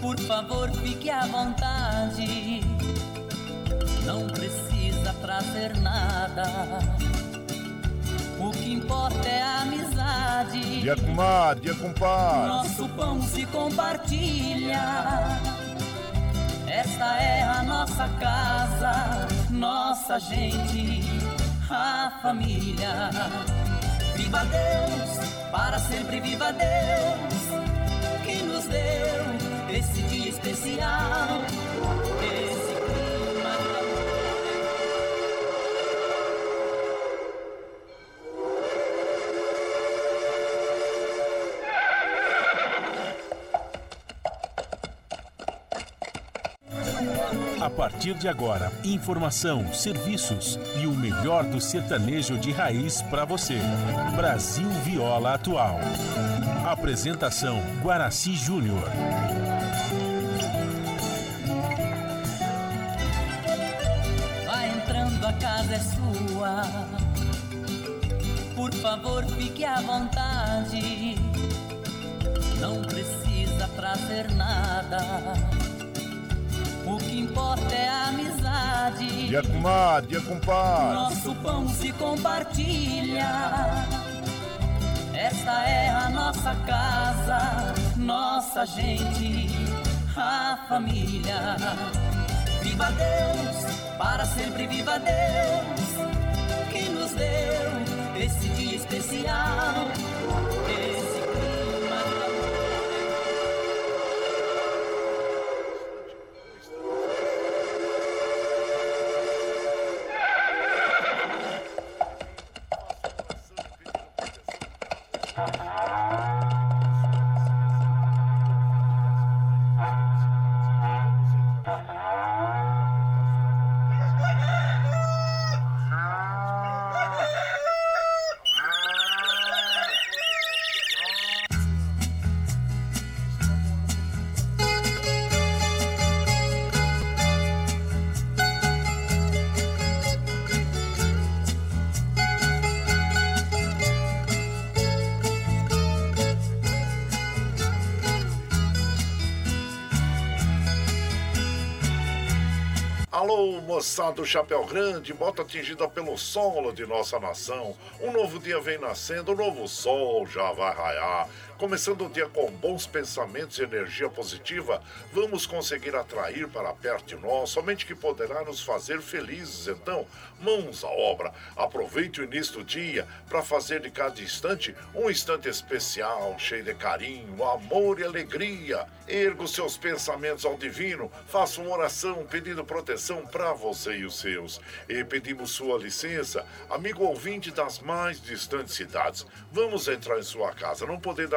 Por favor, fique à vontade. Não precisa trazer nada. O que importa é a amizade. Dia comadre, dia compadre. Nosso pão se compartilha. Esta é a nossa casa, nossa gente, a família. Viva Deus, para sempre viva Deus, A partir de agora, informação, serviços e o melhor do sertanejo de raiz para você. Brasil Viola Atual. Apresentação Guaraci Júnior. É sua. Por favor, fique à vontade. Não precisa trazer nada. O que importa é a amizade. Dia comadre, dia compadre. Nosso pão se compartilha. Esta é a nossa casa, nossa gente, a família. Viva Deus, para sempre viva Deus, que nos deu esse dia especial. Alô, moçada do Chapéu Grande, bota atingida pelo solo de nossa nação. Um novo dia vem nascendo, um novo sol já vai raiar. Começando o dia com bons pensamentos e energia positiva, vamos conseguir atrair para perto de nós somente que poderá nos fazer felizes. Então, mãos à obra. Aproveite o início do dia para fazer de cada instante um instante especial, cheio de carinho, amor e alegria. Erga os seus pensamentos ao divino, faça uma oração pedindo proteção para você e os seus. E pedimos sua licença, amigo ouvinte das mais distantes cidades. Vamos entrar em sua casa, não podendo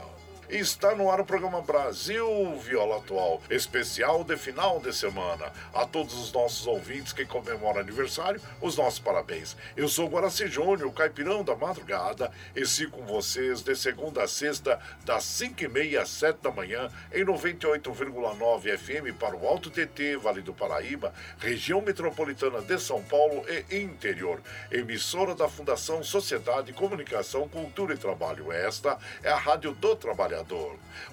Está no ar o programa Brasil Viola Atual, especial de final de semana. A todos os nossos ouvintes que comemoram aniversário, os nossos parabéns. Eu sou Guaraci Júnior, caipirão da madrugada, e sigo com vocês de segunda a sexta, das 5 e meia às 7 da manhã, em 98,9 FM para o Alto TT, Vale do Paraíba, região metropolitana de São Paulo e interior. Emissora da Fundação Sociedade, Comunicação, Cultura e Trabalho. Esta é a Rádio do Trabalhador.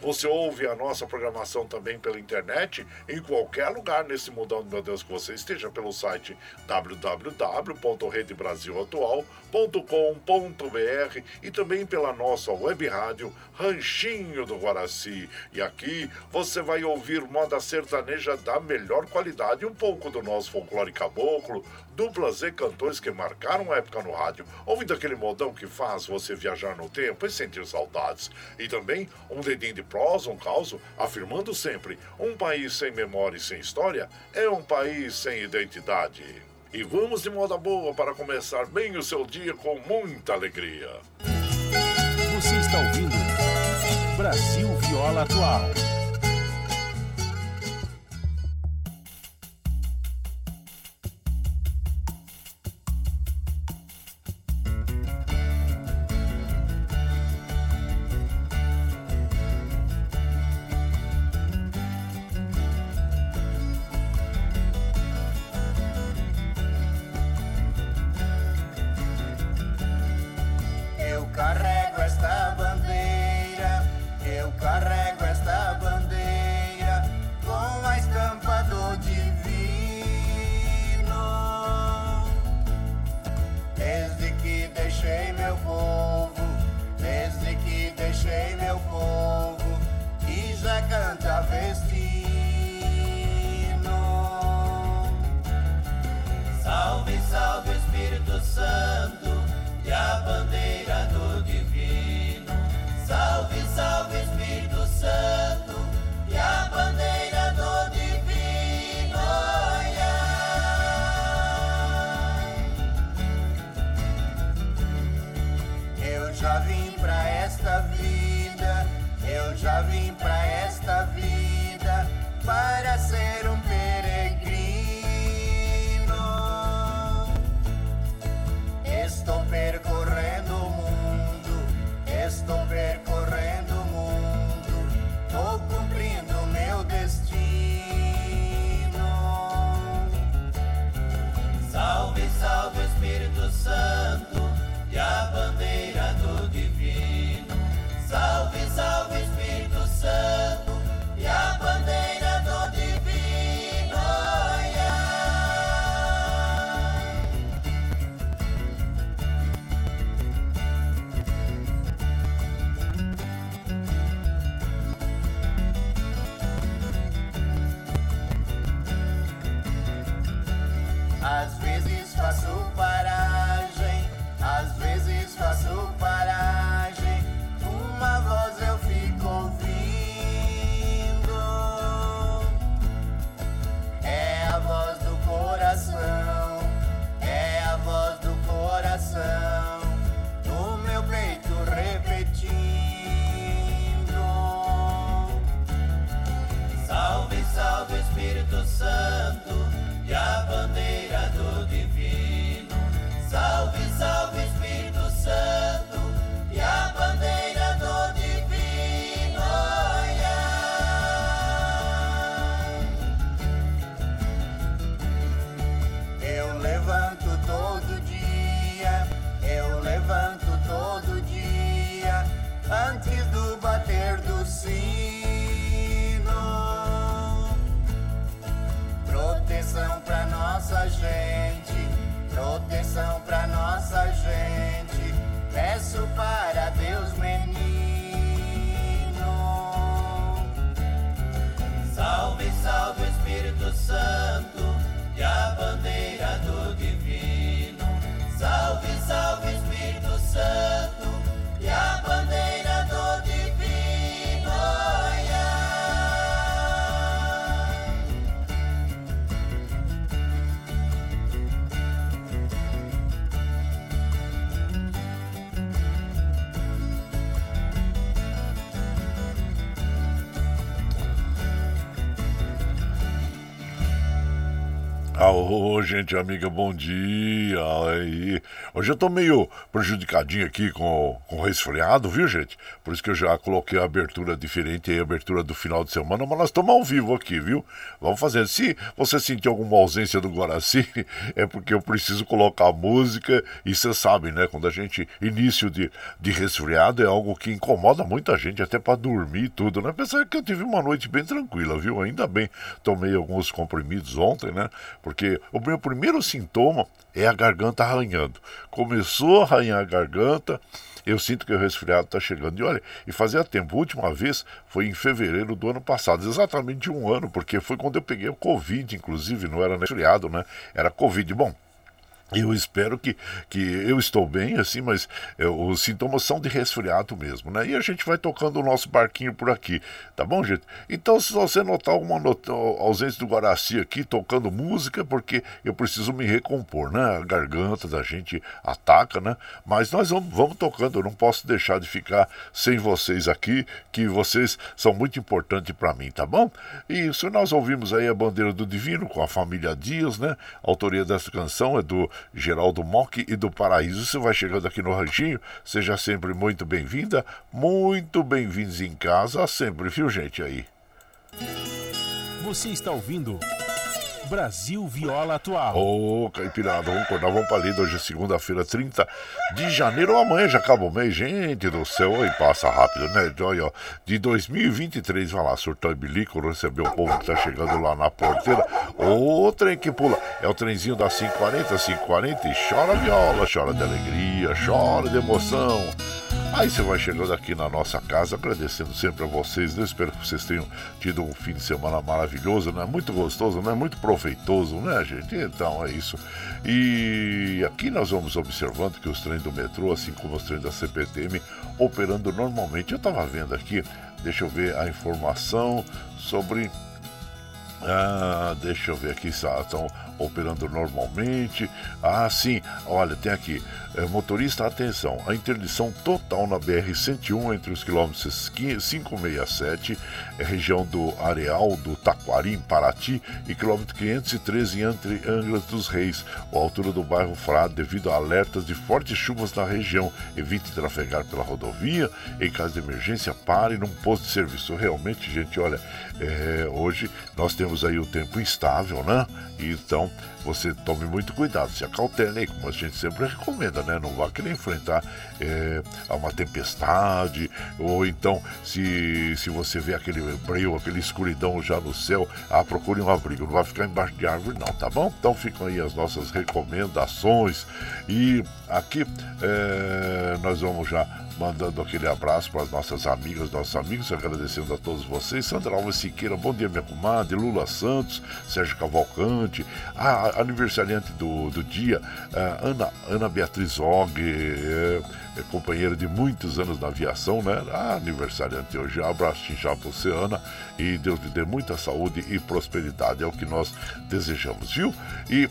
Você ouve a nossa programação também pela internet, em qualquer lugar nesse mundão, meu Deus, que você esteja pelo site www.redebrasilatual.com.br e também pela nossa web rádio Ranchinho do Guaraci. E aqui você vai ouvir moda sertaneja da melhor qualidade, um pouco do nosso folclore caboclo, duplas e cantores que marcaram a época no rádio, ouvindo aquele modão que faz você viajar no tempo e sentir saudades. E também um dedinho de prosa, um caos, afirmando sempre: um país sem memória e sem história é um país sem identidade. E vamos de moda boa para começar bem o seu dia com muita alegria. Você está ouvindo Brasil Viola Atual. Já vim pra esta vida, eu já vim pra gente amiga, bom dia. Aí. Hoje eu tô meio prejudicadinho aqui com, com resfriado, viu, gente? Por isso que eu já coloquei a abertura diferente aí, a abertura do final de semana, mas nós estamos ao vivo aqui, viu? Vamos fazer. Se você sentir alguma ausência do Guaraci, é porque eu preciso colocar música e você sabe, né? Quando a gente. Início de, de resfriado é algo que incomoda muita gente, até para dormir e tudo, né? Apesar que eu tive uma noite bem tranquila, viu? Ainda bem, tomei alguns comprimidos ontem, né? Porque o meu primeiro sintoma é a garganta arranhando. Começou a arranhar a garganta, eu sinto que o resfriado está chegando. E olha, e fazia tempo, a última vez foi em fevereiro do ano passado, exatamente um ano, porque foi quando eu peguei o Covid, inclusive, não era resfriado, né? Era Covid. Bom, eu espero que, que eu estou bem, assim, mas é, os sintomas são de resfriado mesmo, né? E a gente vai tocando o nosso barquinho por aqui, tá bom, gente? Então, se você notar alguma not ausência do Guaraci aqui, tocando música, porque eu preciso me recompor, né? A garganta da gente ataca, né? Mas nós vamos, vamos tocando, eu não posso deixar de ficar sem vocês aqui, que vocês são muito importantes para mim, tá bom? E se nós ouvimos aí a Bandeira do Divino com a família Dias, né? A autoria dessa canção é do Geraldo Mock e do Paraíso. Você vai chegando aqui no Ranchinho, seja sempre muito bem-vinda, muito bem-vindos em casa, sempre, viu, gente, aí. Você está ouvindo Brasil Viola Atual. Ô, Caipirada, vamos acordar, vamos pra lida. Hoje é segunda-feira, 30 de janeiro. Amanhã já acaba o mês, gente do céu. Oi, passa rápido, né? De 2023, vai lá, surtou e bilico, recebeu o povo que tá chegando lá na porteira. O trem que pula é o trenzinho da 540, 540 e chora viola, chora de alegria, chora de emoção. Aí você vai chegando aqui na nossa casa, agradecendo sempre a vocês. Eu espero que vocês tenham tido um fim de semana maravilhoso, né? Muito gostoso, né? Muito proveitoso, né, gente? Então é isso. E aqui nós vamos observando que os trens do metrô, assim como os trens da CPTM, operando normalmente. Eu estava vendo aqui, deixa eu ver a informação sobre ah, deixa eu ver aqui, são operando normalmente. Ah, sim, olha, tem aqui. É, motorista, atenção, a interdição total na BR-101 entre os quilômetros 567, é, região do Areal do Taquari, Paraty, e quilômetro 513 entre Angra dos Reis, ou altura do bairro Frade, devido a alertas de fortes chuvas na região. Evite trafegar pela rodovia. Em caso de emergência, pare num posto de serviço. Realmente, gente, olha, é, hoje nós temos aí o tempo instável, né? Então, now você tome muito cuidado, se acautele, como a gente sempre recomenda, né? Não vá querer enfrentar é, uma tempestade, ou então, se, se você vê aquele breu, aquele escuridão já no céu, ah, procure um abrigo, não vai ficar embaixo de árvore, não, tá bom? Então, ficam aí as nossas recomendações, e aqui é, nós vamos já mandando aquele abraço para as nossas amigas, nossos amigos, agradecendo a todos vocês. Sandra Alves Siqueira, bom dia, minha comadre. Lula Santos, Sérgio Cavalcante, a aniversariante do, do dia, Ana, Ana Beatriz Og, é, é companheira de muitos anos na aviação, né? A aniversariante hoje. Abraço já para você, Ana, e Deus lhe dê muita saúde e prosperidade. É o que nós desejamos, viu? E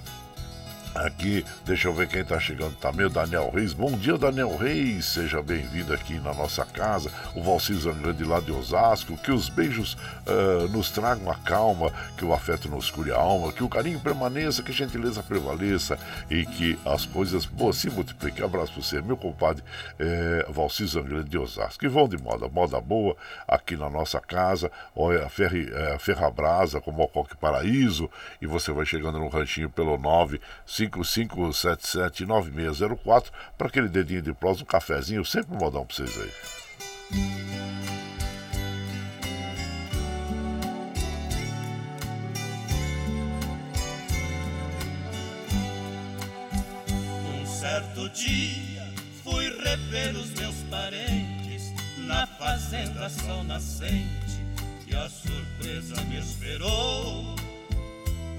Aqui, deixa eu ver quem está chegando também, o Daniel Reis. Bom dia, Daniel Reis. Seja bem-vindo aqui na nossa casa. O Valcir Zangrande lá de Osasco. Que os beijos uh, nos tragam a calma, que o afeto nos cure a alma, que o carinho permaneça, que a gentileza prevaleça e que as coisas boas se multipliquem. Abraço para você, meu compadre é, Valcir Zangrande de Osasco. Que vão de moda, moda boa aqui na nossa casa. Olha, Ferri, é, Ferrabrasa, com Mocoque Paraíso. E você vai chegando no ranchinho pelo 9 55779604 para aquele dedinho de prós, um cafezinho, sempre um modão para vocês aí. Um certo dia fui rever os meus parentes na fazenda sol nascente e a surpresa me esperou.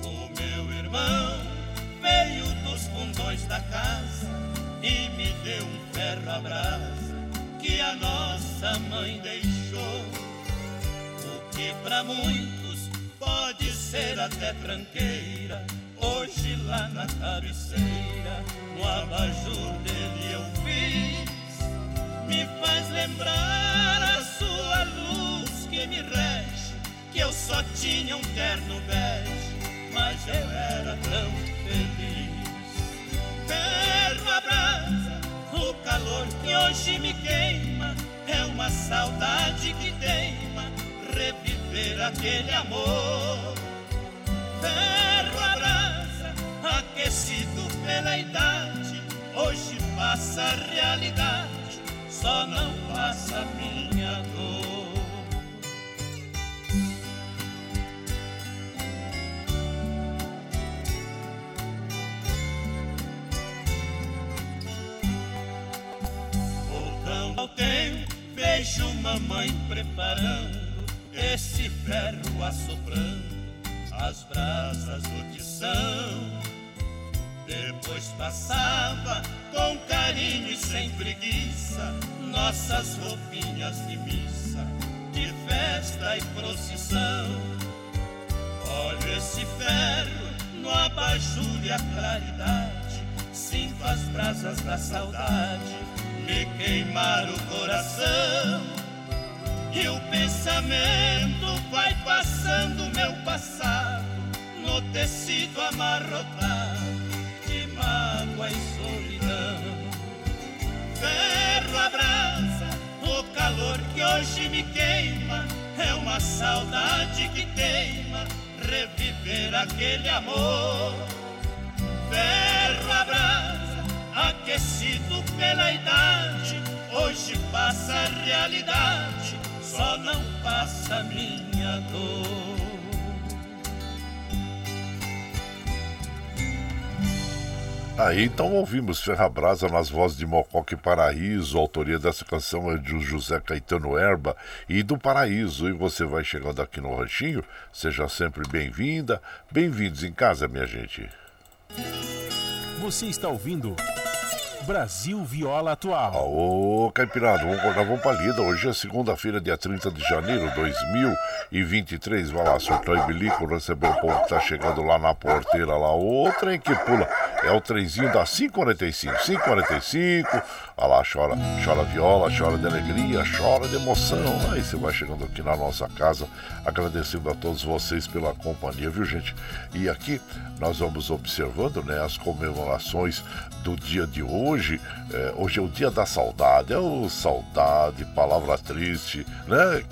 O meu irmão veio dos fundões da casa e me deu um ferro à brasa que a nossa mãe deixou. O que para muitos pode ser até tranqueira, hoje lá na cabeceira, no abajur dele eu fiz, me faz lembrar a sua luz que me rege, que eu só tinha um terno bege, mas eu era tão. Ferro a brasa, o calor que hoje me queima, é uma saudade que teima, reviver aquele amor. Ferro a brasa, aquecido pela idade, hoje passa a realidade, só não passa minha dor. Ao tempo, vejo mamãe preparando esse ferro assoprando as brasas do tição. Depois passava com carinho e sem preguiça nossas roupinhas de missa, de festa e procissão. Olho esse ferro no abajur e a claridade, sinto as brasas da saudade me queimar o coração e o pensamento vai passando meu passado no tecido amarrotado de mágoa e solidão. Ferro abraça o calor que hoje me queima, é uma saudade que teima reviver aquele amor. Ferro aquecido pela idade, hoje passa a realidade, só não passa minha dor. Aí então ouvimos Ferrabrasa nas vozes de Mocoque Paraíso, a autoria dessa canção é de José Caetano Erba e do Paraíso. E você vai chegando aqui no Ranchinho, seja sempre bem-vinda, bem-vindos em casa, minha gente. Você está ouvindo Brasil Viola Atual. Ô, Caipirado, vamos acordar, vamos pra lida. Hoje é segunda-feira, dia 30 de janeiro de 2023. Vai lá, surtou e bilico, receber o povo que tá chegando lá na porteira lá. O trem que pula é o trenzinho da 545. 545, vai lá, chora, chora viola, chora de alegria, chora de emoção. Aí você vai chegando aqui na nossa casa, agradecendo a todos vocês pela companhia, viu, gente? E aqui nós vamos observando, né, as comemorações do dia de hoje. É, hoje é o dia da saudade. É o saudade, palavra triste, né?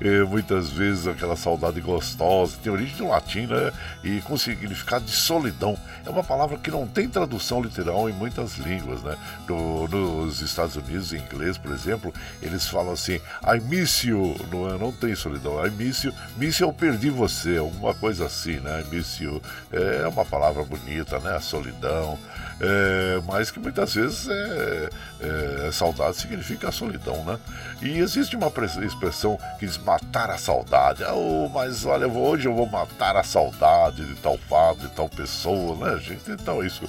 é, muitas vezes aquela saudade gostosa, tem origem do latim, né? E com significado de solidão. É uma palavra que não tem tradução literal em muitas línguas, né? No, nos Estados Unidos, em inglês, por exemplo, eles falam assim, I miss you, não, é, não tem solidão, I miss you, miss eu perdi você, alguma coisa assim, né? I miss you. É uma palavra bonita, né? A solidão é, mas que muitas vezes é, é, saudade significa solidão, né? E existe uma expressão que diz matar a saudade. Oh, mas olha, hoje eu vou matar a saudade de tal fato, de tal pessoa, né, gente? Então isso.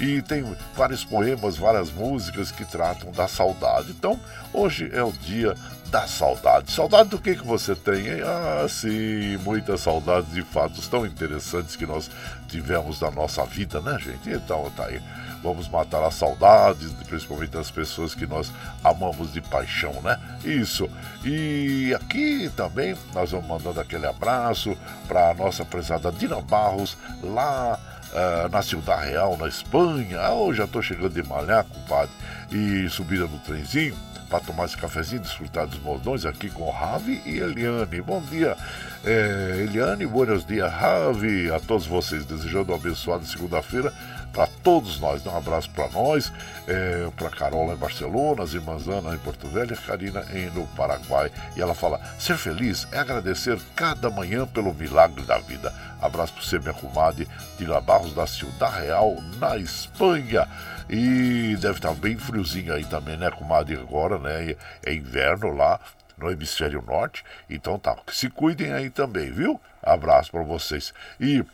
E tem vários poemas, várias músicas que tratam da saudade. Então, hoje é o dia da saudade. Saudade do que, que você tem, hein? Ah, sim, muitas saudades de fatos tão interessantes que nós tivemos da nossa vida, né, gente? Então, tá aí. Vamos matar as saudades, principalmente das pessoas que nós amamos de paixão, né? Isso. E aqui também nós vamos mandando aquele abraço para a nossa prezada Dina Barros, lá uh, na Ciudad Real, na Espanha. Oh, já estou chegando de malhar, compadre. E subida no trenzinho para tomar esse cafezinho, desfrutar dos moldões aqui com Ravi e Eliane. Bom dia, é, Eliane, buenos dias, Ravi, a todos vocês, desejando uma abençoada segunda-feira para todos nós. Dá um abraço para nós, é, para Carola em Barcelona, as irmãs Ana em Porto Velho Karina em, no Paraguai. E ela fala: ser feliz é agradecer cada manhã pelo milagre da vida. Abraço para você, minha comadre, Dila Barros da Ciudad Real, na Espanha. E deve estar bem friozinho aí também, né, comadre? Agora, né? É inverno lá no hemisfério norte. Então tá, se cuidem aí também, viu? Abraço para vocês. E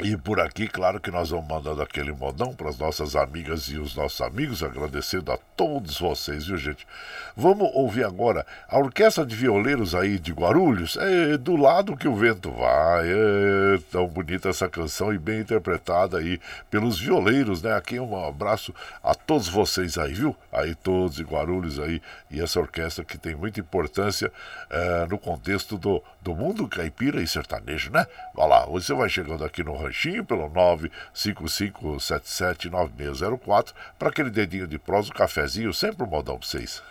e por aqui, claro que nós vamos mandando aquele modão para as nossas amigas e os nossos amigos, agradecendo a todos vocês, viu, gente? Vamos ouvir agora a Orquestra de Violeiros aí de Guarulhos. É do lado que o vento vai. É tão bonita essa canção e bem interpretada aí pelos violeiros, né? Aqui um abraço a todos vocês aí, viu? Aí todos de Guarulhos aí e essa orquestra que tem muita importância é, no contexto do, do mundo caipira e sertanejo, né? Vai lá, você vai chegando aqui no ranchinho pelo 955779604 para aquele dedinho de prosa, um cafezinho, sempre um modão para vocês.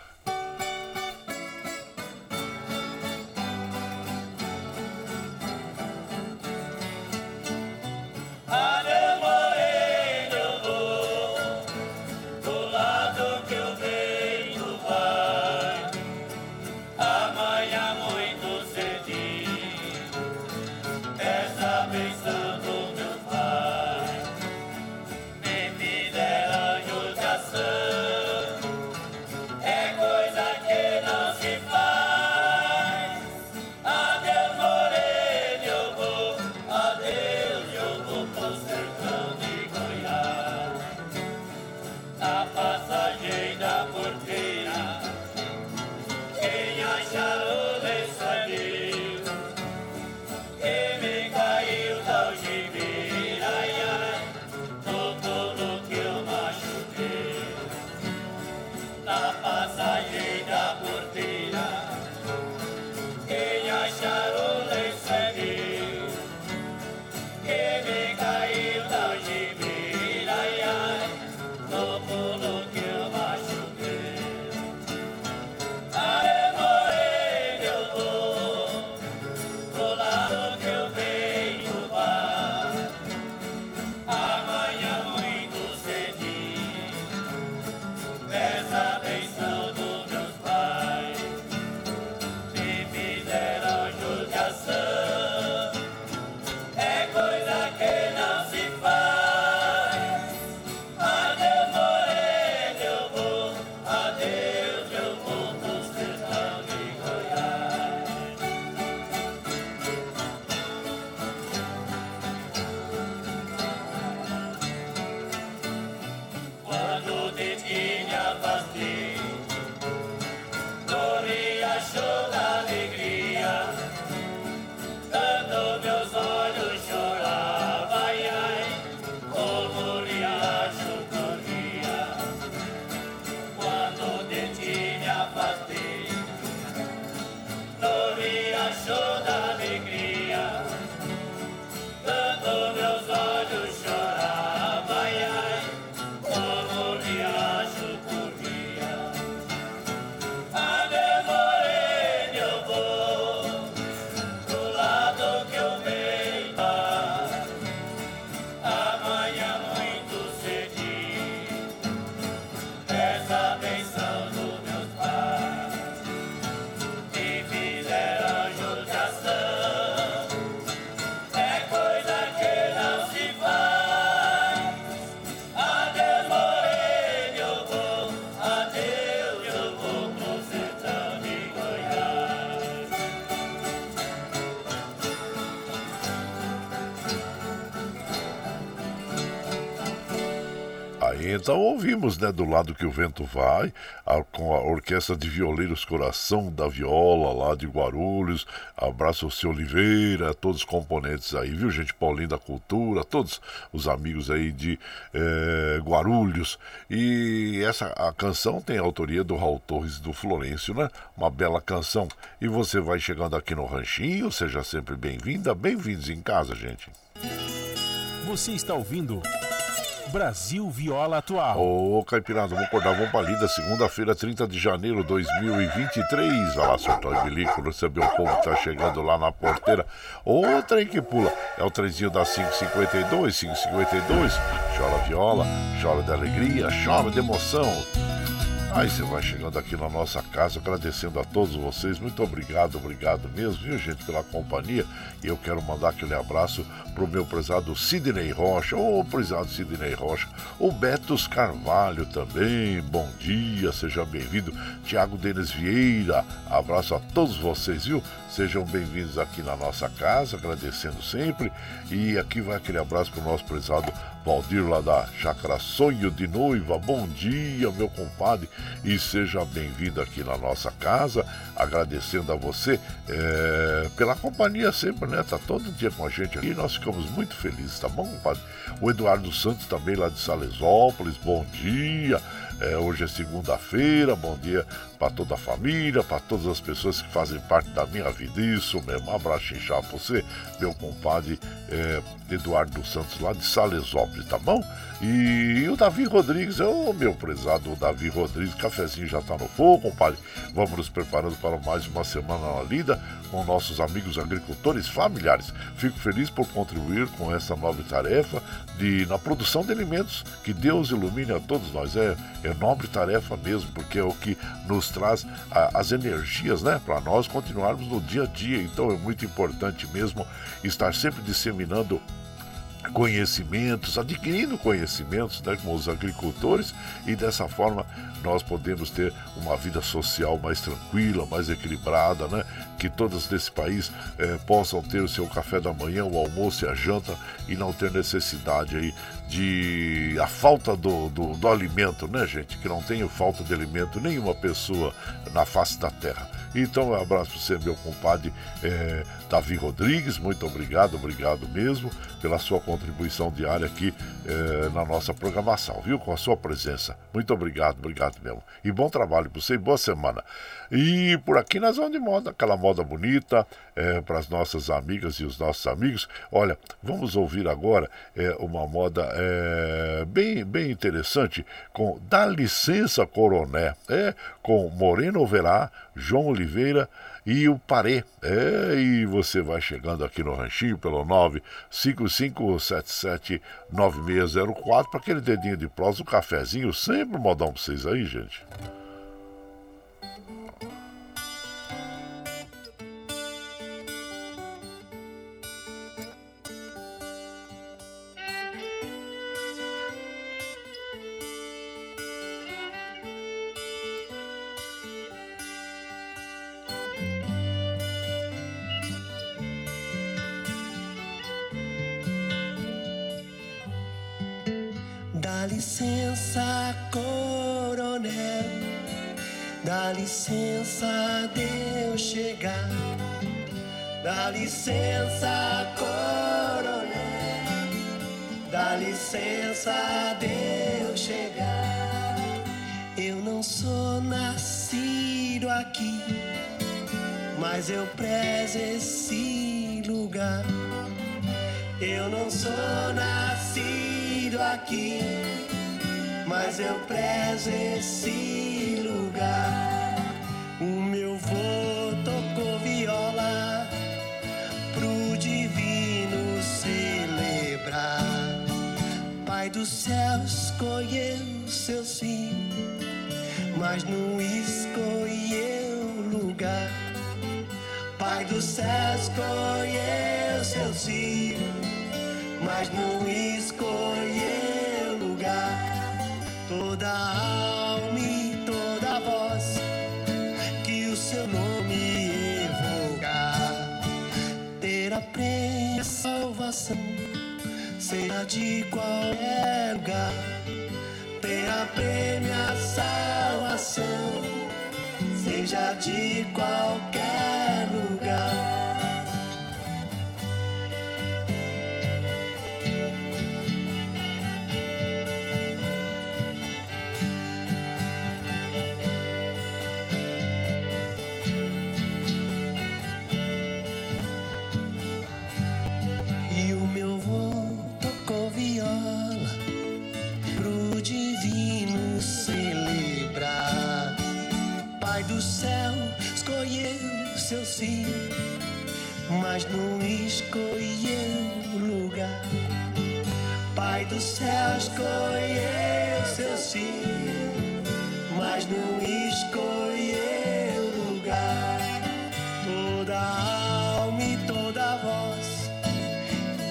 Ouvimos, né, do lado que o vento vai, a, com a orquestra de violeiros Coração da Viola lá de Guarulhos. Abraço ao seu Oliveira, todos os componentes aí, viu, gente? Paulinho da Cultura, todos os amigos aí de é, Guarulhos. E essa a canção tem a autoria do Raul Torres do Florencio, né? Uma bela canção. E você vai chegando aqui no Ranchinho, seja sempre bem-vinda, bem-vindos em casa, gente. Você está ouvindo. Brasil Viola Atual. Ô, Caipirada, vamos acordar, vamos pra lida, segunda-feira, 30 de janeiro de 2023. Vai lá, soltar o bilico, receber o povo que tá chegando lá na porteira. Ô, trem que pula, é o trenzinho da 552, 552. Chora viola, chora de alegria, chora de emoção. Aí você vai chegando aqui na nossa casa, agradecendo a todos vocês. Muito obrigado, obrigado mesmo, viu, gente, pela companhia. E eu quero mandar aquele abraço pro meu prezado Sidney Rocha, ô prezado Sidney Rocha, o Betos Carvalho também. Bom dia, seja bem-vindo. Tiago Denis Vieira, abraço a todos vocês, viu? Sejam bem-vindos aqui na nossa casa, agradecendo sempre. E aqui vai aquele abraço pro nosso prezado Valdir lá da Chácara Sonho de Noiva. Bom dia, meu compadre, e seja bem-vindo aqui na nossa casa. Agradecendo a você é, pela companhia sempre, né? Tá todo dia com a gente aqui. Nós ficamos muito felizes, tá bom, compadre? O Eduardo Santos também lá de Salesópolis. Bom dia. É, hoje é segunda-feira, bom dia para toda a família, para todas as pessoas que fazem parte da minha vida. Isso mesmo, um abraço inchado pra você, meu compadre é, Eduardo Santos, lá de Salesópolis, tá bom? E, e o Davi Rodrigues, ô oh, meu prezado Davi Rodrigues, cafezinho já tá no fogo, compadre. Vamos nos preparando para mais uma semana na lida com nossos amigos agricultores familiares. Fico feliz por contribuir com essa nova tarefa de, na produção de alimentos. Que Deus ilumine a todos nós. É, é nobre tarefa mesmo, porque é o que nos traz a, as energias, né, para nós continuarmos no dia a dia. Então é muito importante mesmo estar sempre disseminando conhecimentos, adquirindo conhecimentos né, com os agricultores e dessa forma nós podemos ter uma vida social mais tranquila, mais equilibrada, né? Que todos nesse país eh, possam ter o seu café da manhã, o almoço e a janta e não ter necessidade aí de a falta do, do, do alimento, né, gente? Que não tenha falta de alimento nenhuma pessoa na face da terra. Então, um abraço para você, meu compadre eh, Davi Rodrigues. Muito obrigado, obrigado mesmo pela sua contribuição diária aqui eh, na nossa programação, viu? Com a sua presença. Muito obrigado, obrigado mesmo. E bom trabalho para você e boa semana. E por aqui nós vamos de moda, aquela moda bonita é, para as nossas amigas e os nossos amigos. Olha, vamos ouvir agora é, uma moda é, bem, bem interessante com Dá Licença Coroné, é, com Moreno Verá, João Oliveira e o Parê. É, e você vai chegando aqui no Ranchinho pelo 955779604 para aquele dedinho de prosa, um cafezinho, sempre modão para vocês aí, gente. Licença, coronel. Dá licença de chegar. Dá licença, coronel. Dá licença de chegar. Eu não sou nascido aqui, mas eu prezo esse lugar. Eu não sou nascido aqui mas eu prezo esse lugar. O meu vô tocou viola pro divino celebrar. Pai do céu escolheu seu sim, mas não escolheu lugar. Pai do céu escolheu seu sim, mas não escolheu seja de qualquer lugar. prêmio a salvação, seja de qualquer lugar. Mas não escolheu lugar. Pai do céu escolheu seus filhos, mas não escolheu lugar. Toda alma e toda voz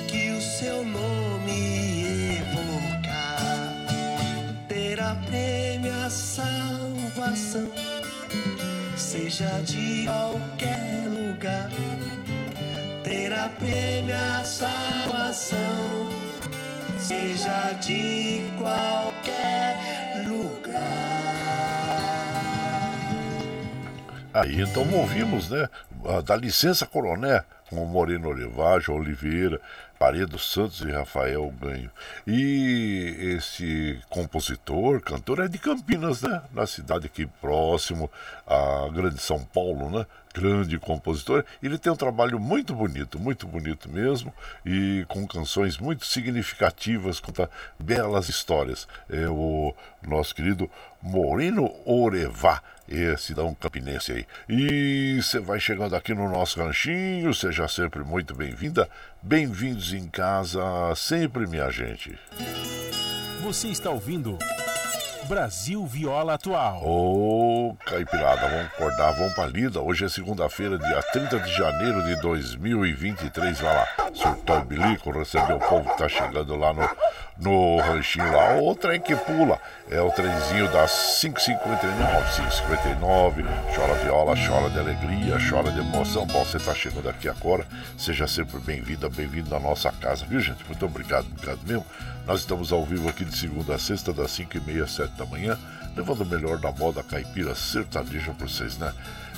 que o seu nome evocar terá prêmio a salvação seja de qualquer lugar, terá prêmio a salvação, seja de qualquer lugar. Aí então ouvimos, né? Da licença coroné com Moreno Olivage, Oliveira, Paredo Santos e Rafael Ganho. E esse compositor, cantor, é de Campinas, né? Na cidade aqui próximo, a grande São Paulo, né? Grande compositor. Ele tem um trabalho muito bonito, muito bonito mesmo, e com canções muito significativas, conta belas histórias. É o nosso querido Moreno Orevá esse dá um campinense aí. E você vai chegando aqui no nosso ranchinho, seja sempre muito bem-vinda. Bem-vindos em casa, sempre, minha gente. Você está ouvindo. Brasil Viola Atual. Ô, oh, Caipirada, vamos acordar, vamos pra lida. Hoje é segunda-feira, dia 30 de janeiro de 2023. Vai lá, surtou o bilico, recebeu o povo que tá chegando lá no, no ranchinho lá. O trem que pula é o trenzinho das 5h59, 5h59. Chora viola, chora de alegria, chora de emoção. Bom, você tá chegando aqui agora. Seja sempre bem-vinda, bem-vindo à nossa casa, viu, gente? Muito obrigado, obrigado mesmo. Nós estamos ao vivo aqui de segunda a sexta, das 5h30 às 7 da manhã, levando o melhor da moda caipira sertaneja para vocês, né?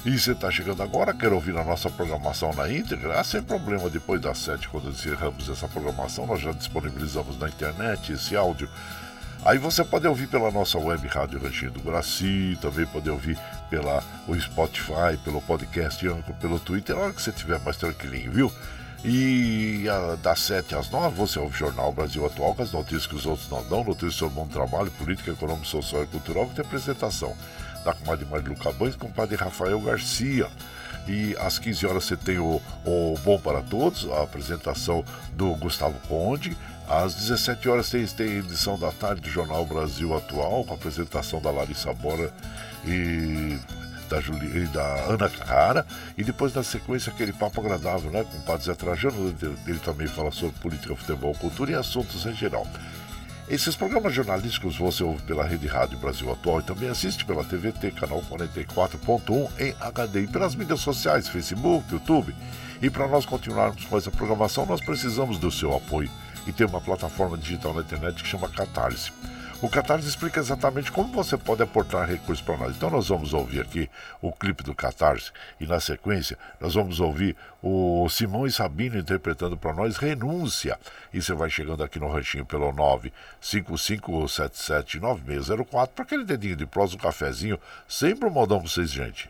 E você está chegando agora, quer ouvir a nossa programação na íntegra? Ah, sem problema, depois das 7, quando encerramos essa programação, nós já disponibilizamos na internet esse áudio. Aí você pode ouvir pela nossa web Rádio Ranchinho do Brasil, também pode ouvir pela o Spotify, pelo podcast pelo Twitter, na hora que você estiver mais tranquilinho, viu? E a, das 7 às 9 você ouve o Jornal Brasil Atual com as notícias que os outros não dão, notícias sobre bom trabalho, política, econômica, social e cultural, que tem apresentação da comadre Marilu Cabães com o padre Rafael Garcia. E às 15 horas você tem o, o Bom para Todos, a apresentação do Gustavo Conde. Às 17 horas tem, tem edição da tarde do Jornal Brasil Atual, com a apresentação da Larissa Bora e da, Juli, da Ana Cara, e depois na sequência aquele papo agradável né, com o Padre Zé Trajano, ele também fala sobre política, futebol, cultura e assuntos em geral. Esses programas jornalísticos você ouve pela Rede Rádio Brasil Atual e também assiste pela TVT, canal 44.1 em HD e pelas mídias sociais, Facebook, YouTube. E para nós continuarmos com essa programação, nós precisamos do seu apoio. E tem uma plataforma digital na internet que chama Catarse. O Catarse explica exatamente como você pode aportar recursos para nós. Então nós vamos ouvir aqui o clipe do Catarse e na sequência nós vamos ouvir o Simão e Sabino interpretando para nós Renúncia. E você vai chegando aqui no ranchinho pelo 955779604 para aquele dedinho de prosa, um cafezinho, sempre um modão para vocês, gente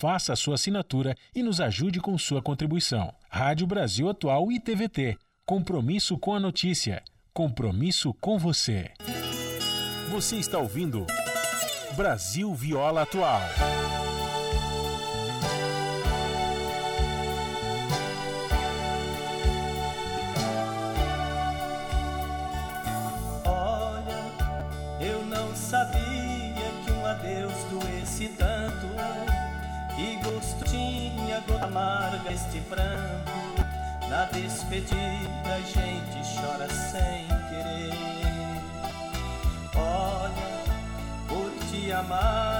Faça a sua assinatura e nos ajude com sua contribuição. Rádio Brasil Atual e TVT. Compromisso com a notícia. Compromisso com você. Você está ouvindo Brasil Viola Atual. Olha, eu não sabia que um adeus doesse tanto Que gosto tinha gota amarga este pranto Na despedida a gente chora sem querer. Olha, por te amar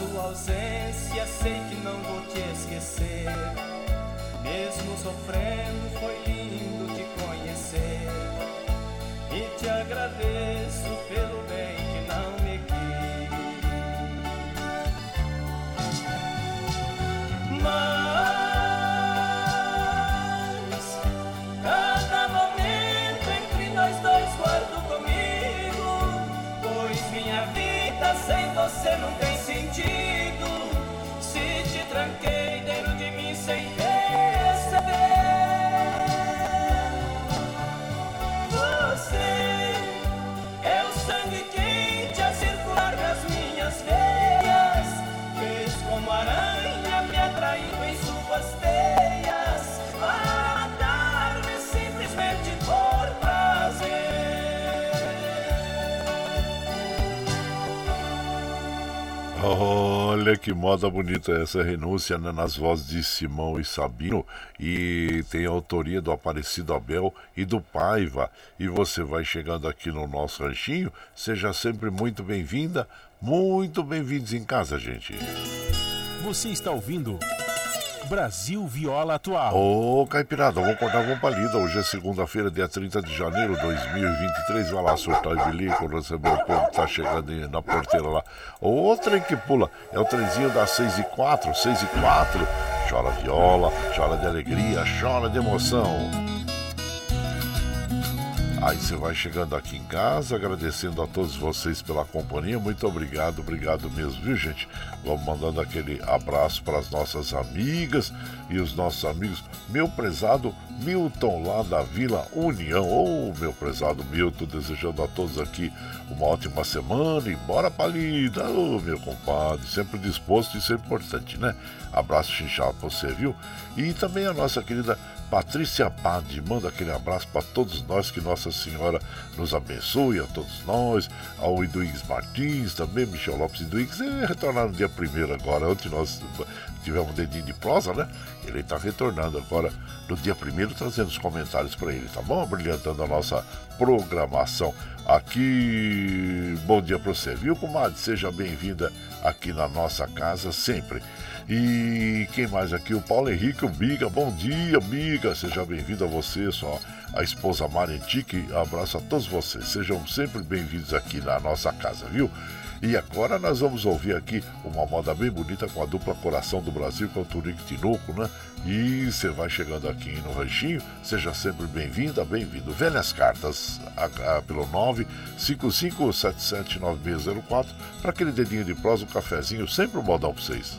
sua ausência sei que não vou te esquecer. Mesmo sofrendo, foi lindo te conhecer. E te agradeço pelo bem que não me quis. Mas cada momento entre nós dois guardo comigo, pois minha vida sem você não tem Jesus. Olha que moda bonita essa renúncia né, nas vozes de Simão e Sabino e tem a autoria do Aparecido Abel e do Paiva. E você vai chegando aqui no nosso ranchinho, seja sempre muito bem-vinda, muito bem-vindos em casa, gente. Você está ouvindo Brasil Viola Atual. Ô, Caipirada, vamos cortar uma palida. Hoje é segunda-feira, dia 30 de janeiro de 2023. Vai lá surtar e bilico, receber o povo que tá chegando na porteira lá. O trem que pula é o trenzinho das 6 e 4, 6 e 4. Chora viola, chora de alegria, chora de emoção. Aí você vai chegando aqui em casa, agradecendo a todos vocês pela companhia. Muito obrigado, obrigado mesmo, viu, gente? Vamos mandando aquele abraço para as nossas amigas e os nossos amigos. Meu prezado Milton, lá da Vila União. Ô, meu prezado Milton, desejando a todos aqui uma ótima semana e bora pra lida. Ô, meu compadre, sempre disposto, isso é importante, né? Abraço chinchado pra você, viu? E também a nossa querida Patrícia Pade, manda aquele abraço para todos nós, que Nossa Senhora nos abençoe, a todos nós, ao Iduígues Martins, também Michel Lopes Iduígues, ele retornaram no dia 1 agora, ontem nós tivemos um dedinho de prosa, né? Ele está retornando agora no dia 1 trazendo os comentários para ele, tá bom? Brilhantando a nossa programação aqui. Bom dia para você, viu, comadre? Seja bem-vinda aqui na nossa casa sempre. E quem mais aqui? O Paulo Henrique, o Biga. Bom dia, Biga. Seja bem-vindo a você, só a esposa Marentique. Abraço a todos vocês. Sejam sempre bem-vindos aqui na nossa casa, viu? E agora nós vamos ouvir aqui uma moda bem bonita com a dupla Coração do Brasil com o Turico Tinoco, né? E você vai chegando aqui no ranchinho, seja sempre bem-vinda, bem-vindo. Velhas cartas a, a, pelo 955779604 para aquele dedinho de prosa, um cafezinho, sempre um modão para vocês.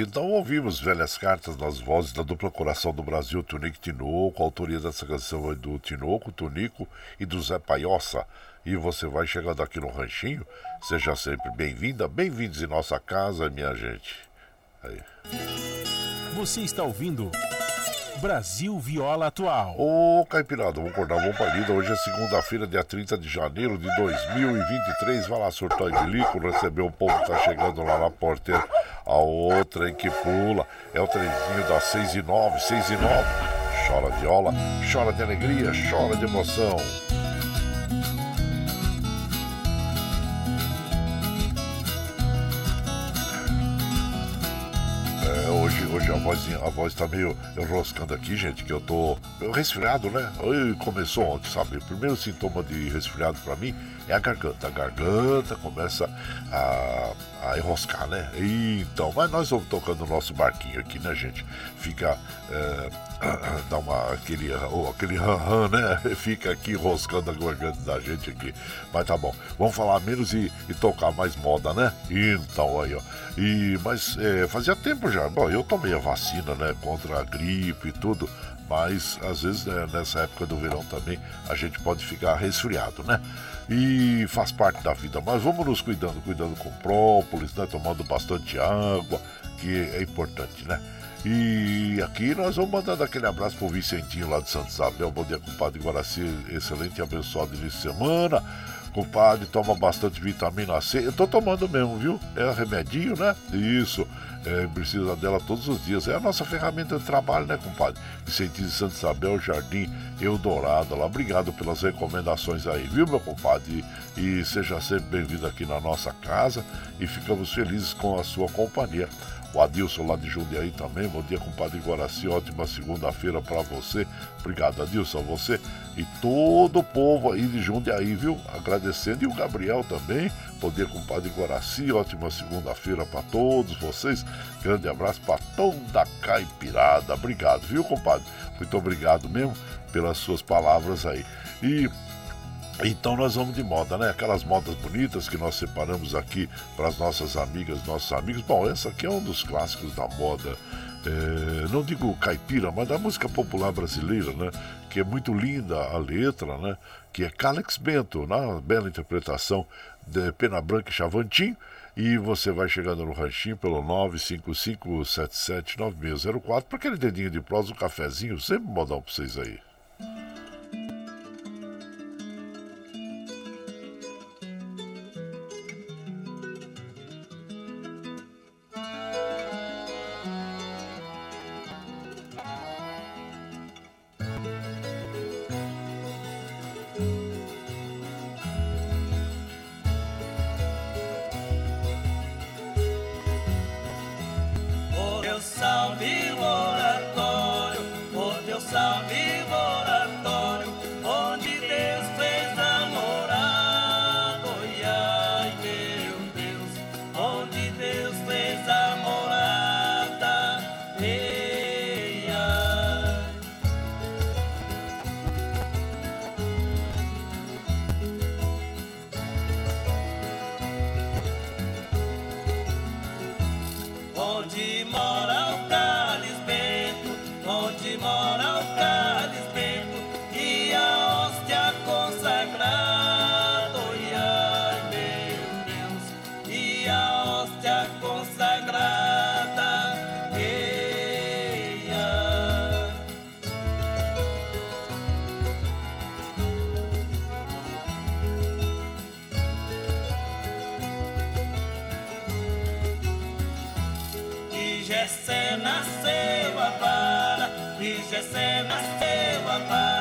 então ouvimos velhas cartas nas vozes da dupla Coração do Brasil, Tunico Tinoco. A autoria dessa canção é do Tinoco, Tunico e do Zé Paiossa. E você vai chegando aqui no Ranchinho, seja sempre bem-vinda, bem-vindos em nossa casa, minha gente. Aí. Você está ouvindo Brasil Viola Atual. Ô, Caipirada, vamos acordar pra lida. Hoje é segunda-feira, dia 30 de janeiro de 2023. Vai lá surtar de lico, receber o povo que tá chegando lá na porteira. A outra em que pula é o trenzinho das 6 e 9, 6 e 9. Chora viola, chora de alegria, chora de emoção. Hoje, hoje a vozinha, a voz tá meio enroscando aqui, gente, que eu tô resfriado, né? Começou ontem, sabe? O primeiro sintoma de resfriado pra mim é a garganta. A garganta começa a, a enroscar, né? Então, mas nós vamos tocando o nosso barquinho aqui, né, gente? Fica. É, dá uma. aquele. Aquele ran, né? Fica aqui enroscando a garganta da gente aqui. Mas tá bom. Vamos falar menos e, e tocar mais moda, né? Então, aí, ó. E, mas é, fazia tempo já. Bom, eu tomei a vacina, né? Contra a gripe e tudo. Mas às vezes né, nessa época do verão também a gente pode ficar resfriado, né? E faz parte da vida. Mas vamos nos cuidando, cuidando com própolis, né? Tomando bastante água, que é importante, né? E aqui nós vamos mandando aquele abraço pro Vicentinho lá de Santa Isabel. Bom dia, compadre Guaraci. Excelente e abençoado início de semana. Compadre, toma bastante vitamina C. Eu tô tomando mesmo, viu? É remedinho, né? Isso. É, precisa dela todos os dias. É a nossa ferramenta de trabalho, né, compadre? Vicentinho de Santa Isabel, Jardim Eldorado. Lá. Obrigado pelas recomendações aí, viu, meu compadre? E, e seja sempre bem-vindo aqui na nossa casa e ficamos felizes com a sua companhia. O Adilson lá de Jundiaí também. Bom dia, compadre Guaraci. Ótima segunda-feira para você. Obrigado, Adilson, você e todo o povo aí de Jundiaí, viu? Agradecendo. E o Gabriel também. Bom dia, compadre Guaraci. Ótima segunda-feira para todos vocês. Grande abraço para toda a caipirada. Obrigado, viu, compadre? Muito obrigado mesmo pelas suas palavras aí. E então nós vamos de moda, né? Aquelas modas bonitas que nós separamos aqui para as nossas amigas, nossos amigos. Bom, essa aqui é um dos clássicos da moda. é, não digo caipira, mas da música popular brasileira, né? Que é muito linda a letra, né? Que é Calex Bento, na bela interpretação de Pena Branca e Chavantim. E você vai chegando no ranchinho pelo 955779604 para aquele dedinho de prosa, um cafezinho, sempre modão para vocês aí. Jessé nasceu a vara, de Jessé nasceu a vara,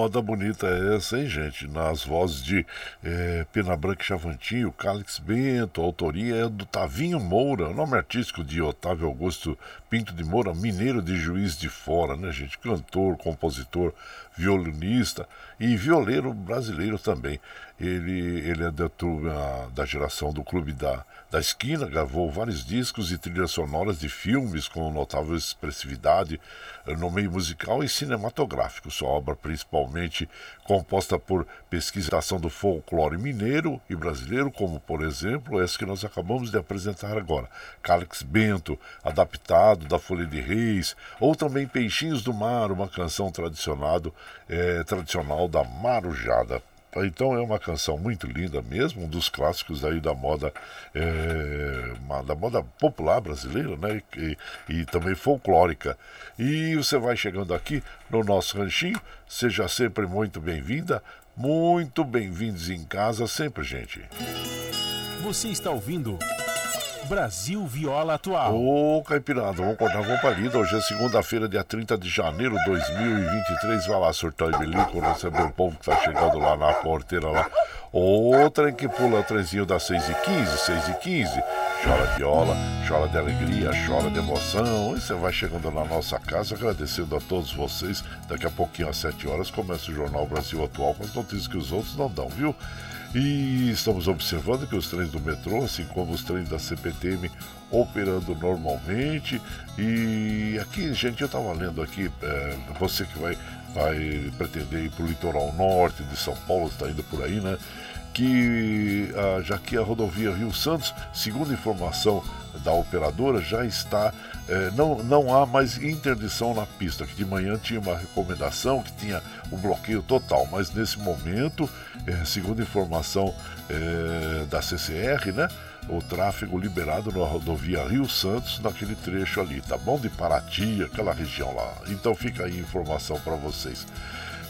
moda bonita é essa, hein, gente? Nas vozes de eh, Pena Branca e Chavantinho, Calix Bento, a autoria é do Tavinho Moura, nome artístico de Otávio Augusto Pinto de Moura, mineiro de Juiz de Fora, né, gente? Cantor, compositor, violinista e violeiro brasileiro também. Ele, ele é da turma da geração do Clube da, da Esquina, gravou vários discos e trilhas sonoras de filmes com notável expressividade eh, no meio musical e cinematográfico. Sua obra, principalmente composta por pesquisação do folclore mineiro e brasileiro, como, por exemplo, essa que nós acabamos de apresentar agora, Calix Bento, adaptado da Folha de Reis, ou também Peixinhos do Mar, uma canção tradicional, eh, tradicional da Marujada. Então é uma canção muito linda mesmo, um dos clássicos aí da moda uma- da moda popular brasileira, né? E, e também folclórica. E você vai chegando aqui no nosso ranchinho, seja sempre muito bem-vinda, muito bem-vindos em casa sempre, gente. Você está ouvindo Brasil Viola Atual. Ô, Caipirada, vamos cortar com palida. Hoje é segunda-feira, dia 30 de janeiro de 2023. Vai lá, surtar e bilico, receber o povo que tá chegando lá na porteira lá. O trem que pula trenzinho das 6h15, 6h15. Chora viola, chora de alegria, chora de emoção. E você vai chegando na nossa casa, agradecendo a todos vocês. Daqui a pouquinho, às 7 horas, começa o Jornal Brasil Atual com as notícias que os outros não dão, viu? E estamos observando que os trens do metrô, assim como os trens da CPTM, operando normalmente. E aqui, gente, eu estava lendo aqui, eh, você que vai, vai pretender ir para o litoral norte de São Paulo, está indo por aí, né? Que já que a rodovia Rio Santos, segundo informação da operadora, já está. eh, não, não há mais interdição na pista, que de manhã tinha uma recomendação que tinha um bloqueio total, mas nesse momento, eh, segundo informação eh, da CCR, né? O tráfego liberado na rodovia Rio Santos, naquele trecho ali, tá bom? De Paraty, aquela região lá. Então fica aí a informação para vocês.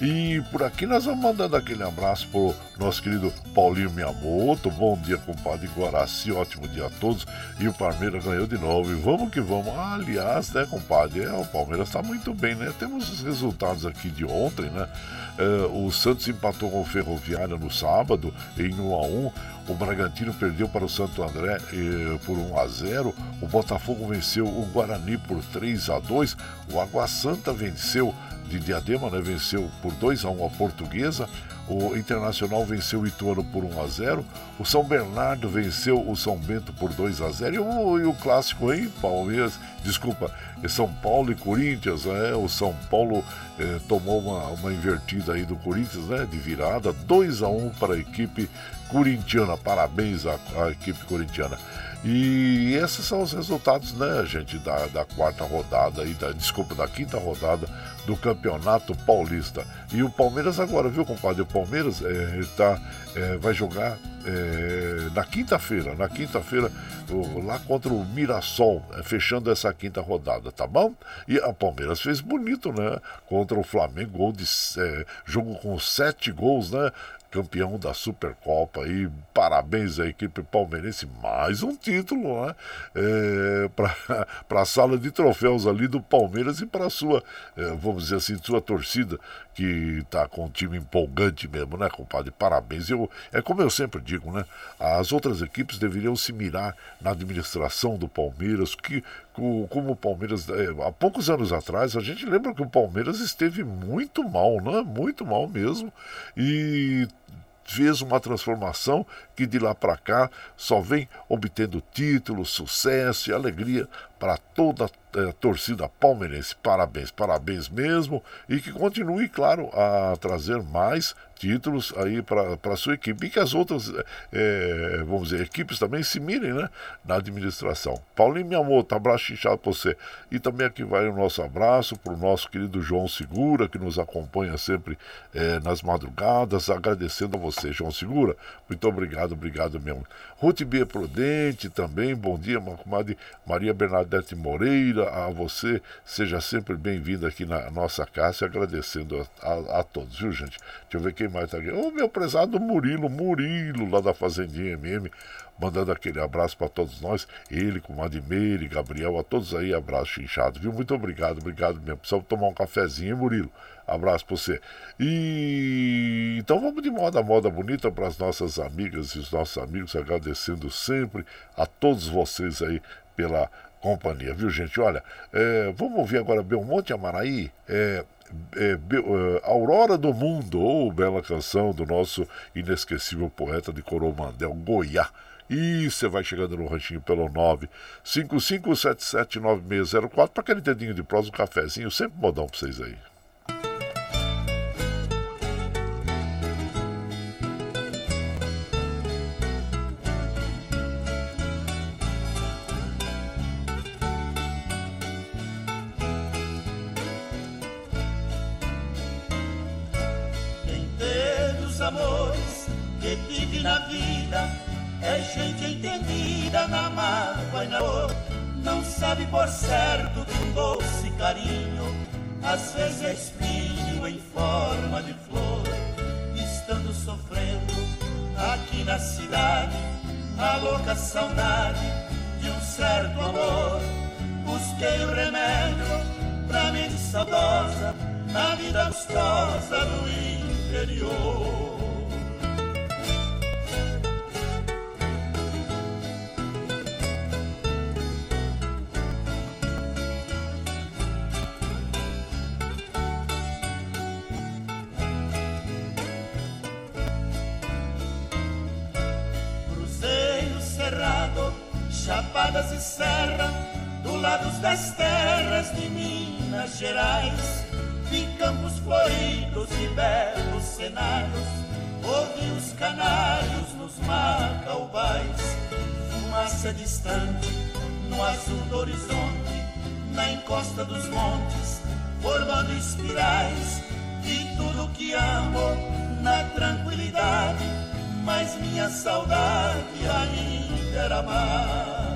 E por aqui nós vamos mandando aquele abraço pro nosso querido Paulinho Miyamoto. Bom dia, compadre Guaraci. Ótimo dia a todos. E o Palmeiras ganhou de novo. E vamos que vamos. Ah, aliás, né, compadre? É, o Palmeiras está muito bem, né? Temos os resultados aqui de ontem, né? É, o Santos empatou com o Ferroviária no sábado em 1 a 1 o Bragantino perdeu para o Santo André eh, por 1 a 0. O Botafogo venceu o Guarani por 3 a 2. O Água Santa venceu de Diadema, né? Venceu por 2 a 1 a Portuguesa. O Internacional venceu o Ituano por 1 a 0. O São Bernardo venceu o São Bento por 2 a 0. E o, e o clássico aí, Palmeiras, desculpa, é São Paulo e Corinthians, né? O São Paulo eh, tomou uma, uma invertida aí do Corinthians, né? De virada, 2 a 1 para a equipe corintiana. Parabéns à, à equipe corintiana. E esses são os resultados, né, gente, da, da quarta rodada e da, desculpa, da quinta rodada do Campeonato Paulista. E o Palmeiras agora, viu, compadre? O Palmeiras eh, tá, eh, vai jogar eh, na quinta-feira, na quinta-feira, lá contra o Mirassol, eh, fechando essa quinta rodada, tá bom? E a Palmeiras fez bonito, né? Contra o Flamengo, gol de, eh, jogo com sete gols, né? Campeão da Supercopa. E parabéns à equipe palmeirense, mais um título né? É, para a sala de troféus ali do Palmeiras e para a sua, é, vamos dizer assim, sua torcida, que está com um time empolgante mesmo, né, compadre? Parabéns. Eu, é como eu sempre digo, né? As outras equipes deveriam se mirar na administração do Palmeiras, que como o Palmeiras, é, há poucos anos atrás, a gente lembra que o Palmeiras esteve muito mal, né? Muito mal mesmo. E fez uma transformação que de lá para cá só vem obtendo títulos, sucesso e alegria para toda a é, torcida palmeirense. Parabéns, parabéns mesmo e que continue, claro, a trazer mais títulos aí para a sua equipe e que as outras, é, vamos dizer, equipes também se mirem né, na administração. Paulinho, meu amor, tá abraço inchado para você. E também aqui vai o nosso abraço para o nosso querido João Segura, que nos acompanha sempre é, nas madrugadas, agradecendo a você, João Segura. Muito obrigado, obrigado mesmo. Ruth Bia Prudente também, bom dia, comadre Maria Bernadette Moreira, a você, seja sempre bem-vinda aqui na nossa casa, agradecendo a, a, a todos, viu gente? Deixa eu ver quem mais tá aqui. O meu prezado Murilo, Murilo, lá da Fazendinha MM, mandando aquele abraço para todos nós. Ele, com Madimeire, Gabriel, a todos aí, abraço inchado, viu? Muito obrigado, obrigado mesmo. Precisamos tomar um cafezinho, Murilo. Abraço para você. E então vamos de moda, moda bonita para as nossas amigas e os nossos amigos, agradecendo sempre a todos vocês aí pela companhia, viu gente? Olha, é, vamos ouvir agora Belmonte Amaraí. É, é, é, Aurora do Mundo, ou bela canção do nosso inesquecível poeta de Coromandel, Goiá. E você vai chegando no ranchinho pelo 955779604 para aquele dedinho de prosa, um cafezinho, sempre modão para vocês aí. Saudade de um certo amor. Busquei o remédio pra mente saudosa, na vida gostosa do interior. Chapadas e serra, do lado das terras de Minas Gerais, de campos floridos e belos cenários, ouvi os canários nos macaubais, fumaça distante no azul do horizonte, na encosta dos montes, formando espirais, vi tudo que amo na tranquilidade, mas minha saudade ainda era mais.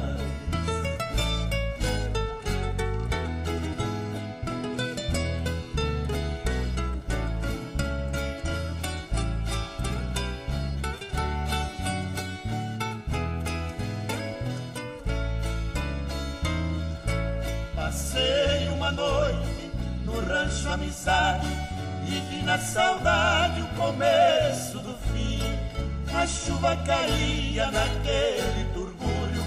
Na saudade o começo do fim. A chuva caía naquele turbulho,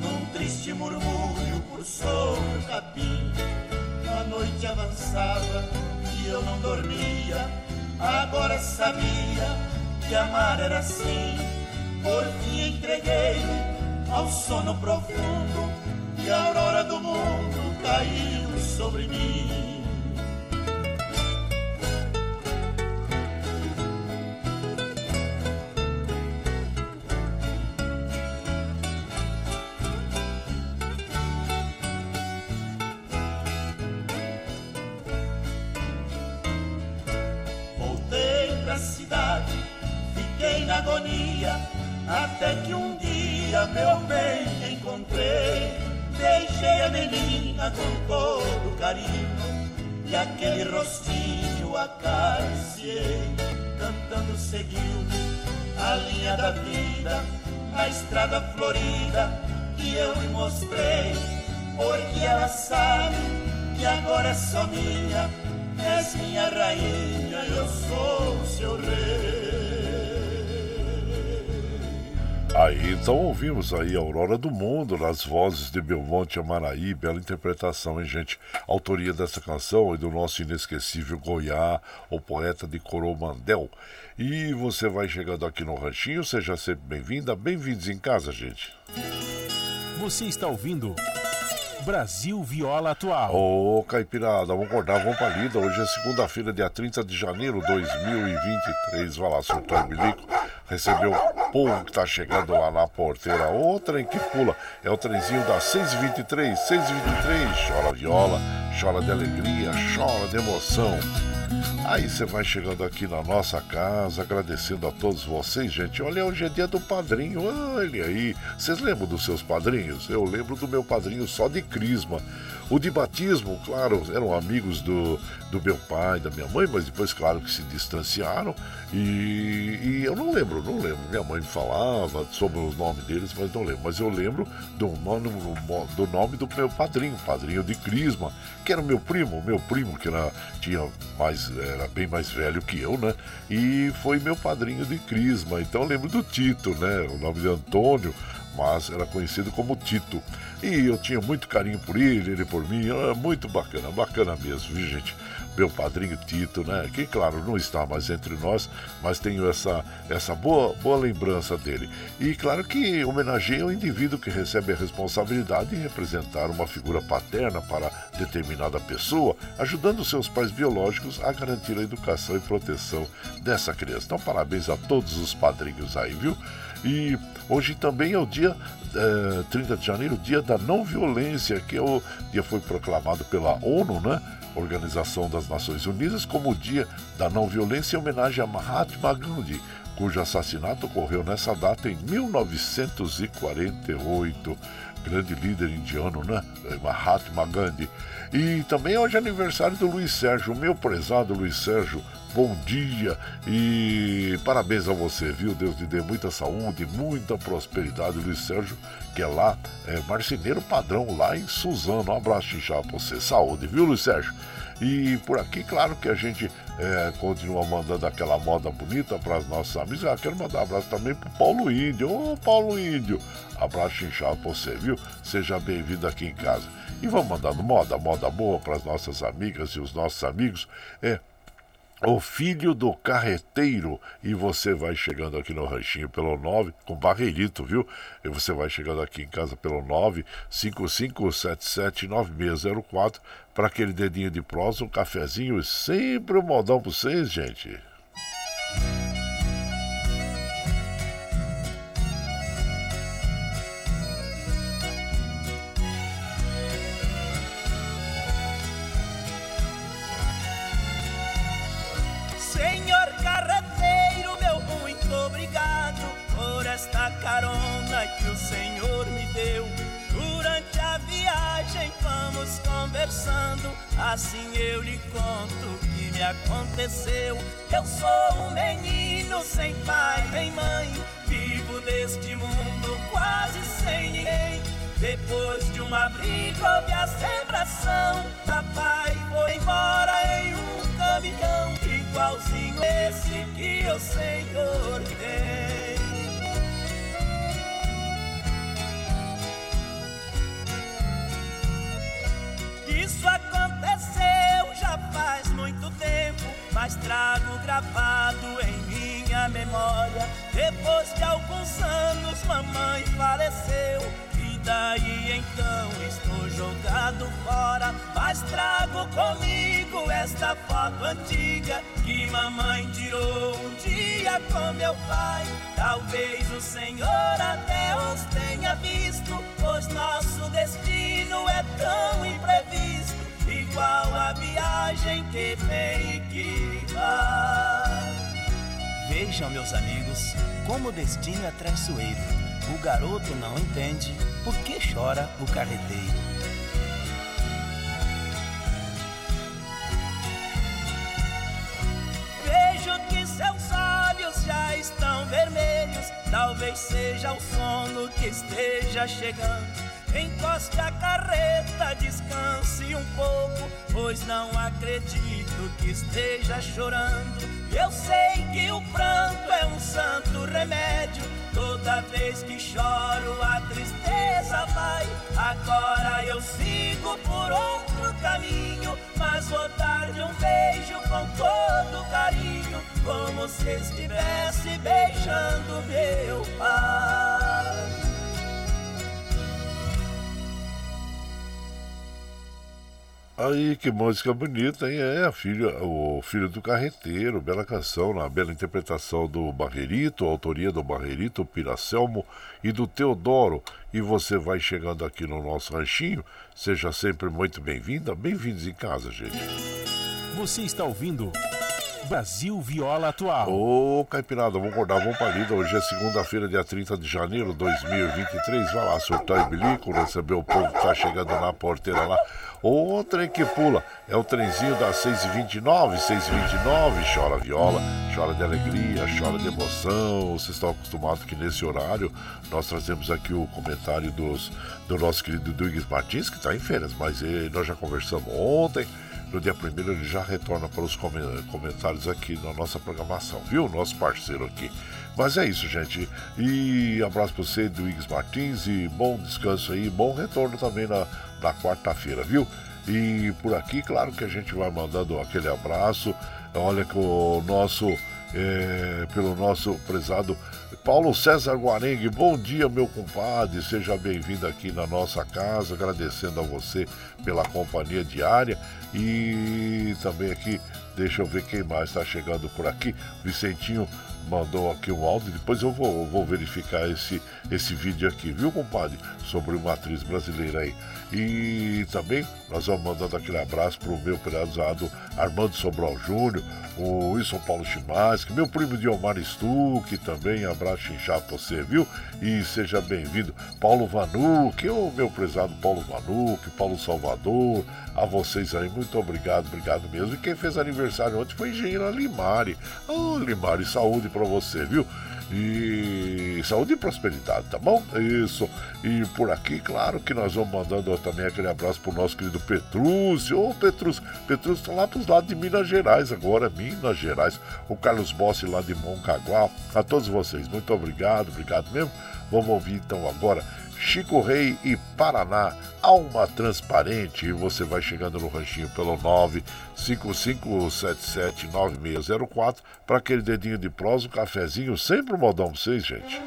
num triste murmúrio por sobre o capim. A noite avançava e eu não dormia, agora sabia que amar era assim. Por fim entreguei-me ao sono profundo e a aurora do mundo caiu sobre mim. Menina com todo carinho E aquele rostinho acariciei cantando seguiu a linha da vida na estrada florida que eu lhe mostrei, porque ela sabe que agora é só minha, és minha rainha, eu sou seu rei. Aí então ouvimos aí Aurora do Mundo nas vozes de Belmonte Amaraí, bela interpretação, hein, gente? Autoria dessa canção e do nosso inesquecível Goiá, o poeta de Coromandel. E você vai chegando aqui no Ranchinho, seja sempre bem-vinda, bem-vindos em casa, gente. Você está ouvindo Brasil Viola Atual. Ô, Caipirada, vamos acordar, vamos pra lida. Hoje é segunda-feira, dia 30 de janeiro de 2023. Vai lá, surtar bilico. Recebeu o povo que tá chegando lá na porteira. O trem que pula é o trenzinho das 6h23. 6h23. Chora viola, chora de alegria, chora de emoção. Aí você vai chegando aqui na nossa casa, agradecendo a todos vocês, gente. Olha, hoje é dia do padrinho. Olha aí. Vocês lembram dos seus padrinhos? Eu lembro do meu padrinho só de Crisma. O de batismo, claro, eram amigos do, do meu pai, da minha mãe, mas depois, claro, que se distanciaram. E, e eu não lembro, não lembro. Minha mãe falava sobre o nome deles, mas não lembro. Mas eu lembro do nome, do nome do meu padrinho, padrinho de Crisma, que era o meu primo, meu primo, que era, tinha mais, era bem mais velho que eu, né? E foi meu padrinho de Crisma. Então eu lembro do Tito, né? O nome de Antônio mas era conhecido como Tito. E eu tinha muito carinho por ele, ele por mim, era muito bacana, bacana mesmo, viu gente? Meu padrinho Tito, né? Que claro, não está mais entre nós, mas tenho essa, essa boa, boa lembrança dele. E claro que homenageia o indivíduo que recebe a responsabilidade de representar uma figura paterna para determinada pessoa, ajudando seus pais biológicos a garantir a educação e proteção dessa criança. Então, parabéns a todos os padrinhos aí, viu? E hoje também é o dia é, eh, 30 de janeiro, dia da não violência, que é o dia foi proclamado pela ONU, né? Organização das Nações Unidas, como o dia da não violência em homenagem a Mahatma Gandhi, cujo assassinato ocorreu nessa data em 1948. Grande líder indiano, né? Mahatma Gandhi. E também hoje é aniversário do Luiz Sérgio, meu prezado Luiz Sérgio, bom dia e parabéns a você, viu? Deus lhe dê muita saúde, muita prosperidade, Luiz Sérgio, que é lá, é marceneiro padrão lá em Suzano. Um abraço inchado pra você, saúde, viu, Luiz Sérgio? E por aqui, claro que a gente é, continua mandando aquela moda bonita para as nossas amigas. Ah, quero mandar um abraço também pro Paulo Índio. Ô, Paulo Índio, abraço inchado pra você, viu? Seja bem-vindo aqui em casa. E vamos mandando moda, moda boa para as nossas amigas e os nossos amigos. É, o filho do carreteiro. E você vai chegando aqui no ranchinho pelo 9, com barreirito, viu? E você vai chegando aqui em casa pelo 955779604 para aquele dedinho de prosa, um cafezinho e sempre um modão para vocês, gente. Assim eu lhe conto o que me aconteceu. Eu sou um menino sem pai nem mãe, vivo neste mundo quase sem ninguém. Depois de uma briga houve a separação, papai foi embora em um caminhão igualzinho esse que o Senhor tem. Isso aconteceu já faz muito tempo, mas trago gravado em minha memória. Depois de alguns anos, mamãe faleceu. E daí então estou jogado fora. Mas trago comigo esta foto antiga que mamãe tirou um dia com meu pai. Talvez o Senhor até os tenha visto, pois nosso destino é tão imprevisto, igual a viagem que vem e que vai. Vejam, meus amigos, como o destino é traiçoeiro. O garoto não entende por que chora o carreteiro. Vejo que seus olhos já estão vermelhos. Talvez seja o sono que esteja chegando. Encoste a carreta, descanse um pouco, pois não acredito que esteja chorando. Eu sei que o pranto é um santo remédio. Toda vez que choro, a tristeza vai. Agora eu sigo por outro caminho, mas vou dar-lhe um beijo com todo carinho, como se estivesse beijando meu pai. Aí, que música bonita, hein? É a filha, o Filho do Carreteiro, bela canção, na bela interpretação do Barreirito, autoria do Barreirito, Piracelmo e do Teodoro. E você vai chegando aqui no nosso ranchinho, seja sempre muito bem-vinda, bem-vindos em casa, gente. Você está ouvindo Brasil Viola Atual. Ô, Caipirada, vamos acordar, vamos pra lida. Hoje é segunda-feira, dia 30 de janeiro de 2023. Vai lá, surtar e bilico, receber o povo que tá chegando na porteira lá. O trem que pula é o trenzinho das 6h29, 6h29, chora viola, chora de alegria, chora de emoção. Vocês estão acostumados que nesse horário nós trazemos aqui o comentário dos, do nosso querido Duígues Martins, que está em férias, mas ele, nós já conversamos ontem. No dia primeiro ele já retorna para os comentários aqui na nossa programação, viu? Nosso parceiro aqui. Mas é isso, gente. E abraço para você, Duígues Martins, e bom descanso aí, bom retorno também na, na quarta-feira, viu? E por aqui, claro que a gente vai mandando aquele abraço. Olha que o nosso, é, pelo nosso prezado Paulo César Guarengue, bom dia, meu compadre. Seja bem-vindo aqui na nossa casa, agradecendo a você pela companhia diária. E também aqui, deixa eu ver quem mais está chegando por aqui. Vicentinho mandou aqui um áudio, depois eu vou, vou verificar esse, esse vídeo aqui, viu, compadre? Sobre uma atriz brasileira aí. E também nós vamos mandando aquele abraço pro meu prezado Armando Sobral Júnior, o Wilson Paulo Chimasque, meu primo Diomar Stuck também, abraço inchado pra você, viu? E seja bem-vindo, Paulo Vanuc, o meu prezado Paulo Vanuc, Paulo Salvador, a vocês aí, muito obrigado, obrigado mesmo. E quem fez aniversário ontem foi Engenheira Limari. Oh, Limari, saúde para você, viu? E saúde e prosperidade, tá bom? Isso. E por aqui, claro que nós vamos mandando também aquele abraço pro nosso querido Petrúcio. Ô, Petrúcio, Petrúcio tá lá pros lados de Minas Gerais agora, Minas Gerais. O Carlos Bossi lá de Moncaguá. A todos vocês, muito obrigado, obrigado mesmo. Vamos ouvir então agora Chico Rei e Paraná, Alma Transparente. E você vai chegando no ranchinho pelo 955779604 para aquele dedinho de prosa, um cafezinho, sempre um modão pra vocês, gente.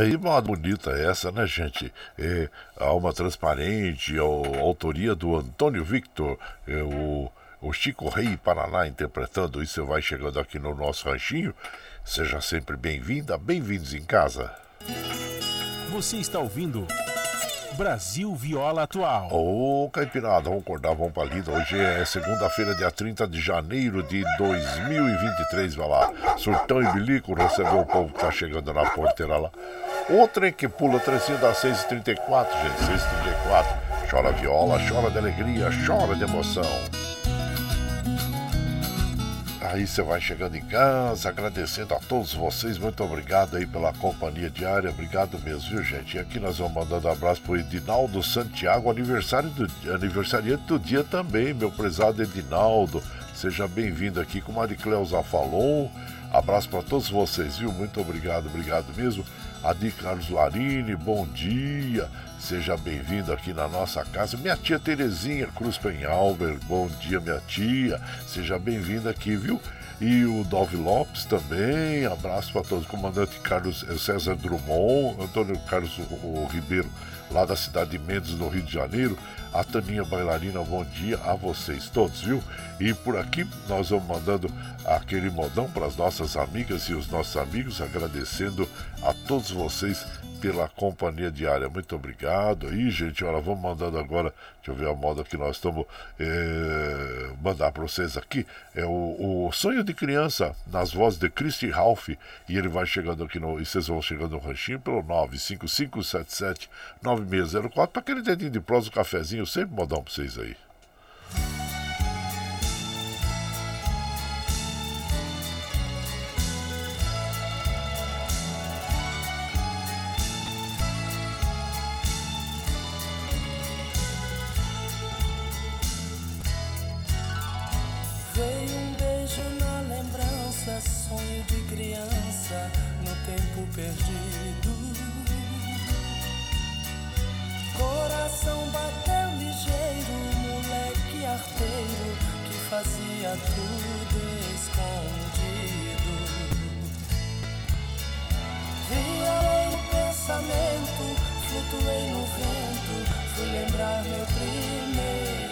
Aí uma bonita essa, né, gente? É, Alma Transparente, a, autoria do Antônio Victor, é, o, o Chico Rei Paraná interpretando isso. Você vai chegando aqui no nosso ranchinho. Seja sempre bem-vinda, bem-vindos em casa. Você está ouvindo Brasil Viola Atual. Ô, Caipirada, vamos acordar, vamos pra lida. Hoje é segunda-feira, dia 30 de janeiro de 2023. Vai lá, surtão e bilico, recebeu o povo que tá chegando na porteira lá. O trem que pula, trecinho da 6h34, gente, 6h34. Chora viola, chora de alegria, chora de emoção. Aí você vai chegando em casa, agradecendo a todos vocês. Muito obrigado aí pela companhia diária. Obrigado mesmo, viu, gente? E aqui nós vamos mandando um abraço pro Edinaldo Santiago, aniversário do, aniversariante do dia também, meu prezado Edinaldo. Seja bem-vindo aqui, como a de Cleusa falou. Abraço para todos vocês, viu? Muito obrigado, obrigado mesmo. Adi Carlos Larini, bom dia. Seja bem-vindo aqui na nossa casa. Minha tia Terezinha Cruz Penhalber, bom dia, minha tia. Seja bem-vinda aqui, viu? E o Dove Lopes também, abraço para todos. Comandante Carlos eh, César Drummond, Antônio Carlos o, o Ribeiro, lá da cidade de Mendes, no Rio de Janeiro. A Taninha Bailarina, bom dia a vocês todos, viu? E por aqui nós vamos mandando aquele modão para as nossas amigas e os nossos amigos, agradecendo a todos vocês pela companhia diária. Muito obrigado aí, gente. Olha, vamos mandando agora, deixa eu ver a moda que nós estamos é, mandar para vocês aqui. É o, o, Sonho de Criança, nas vozes de Christy Ralph. E ele vai chegando aqui no. E vocês vão chegando no ranchinho pelo 955779604 para aquele dedinho de prosa, um cafezinho, sempre modão para vocês aí. Fazia tudo escondido. Violei o pensamento, flutuei no vento, fui lembrar meu primeiro.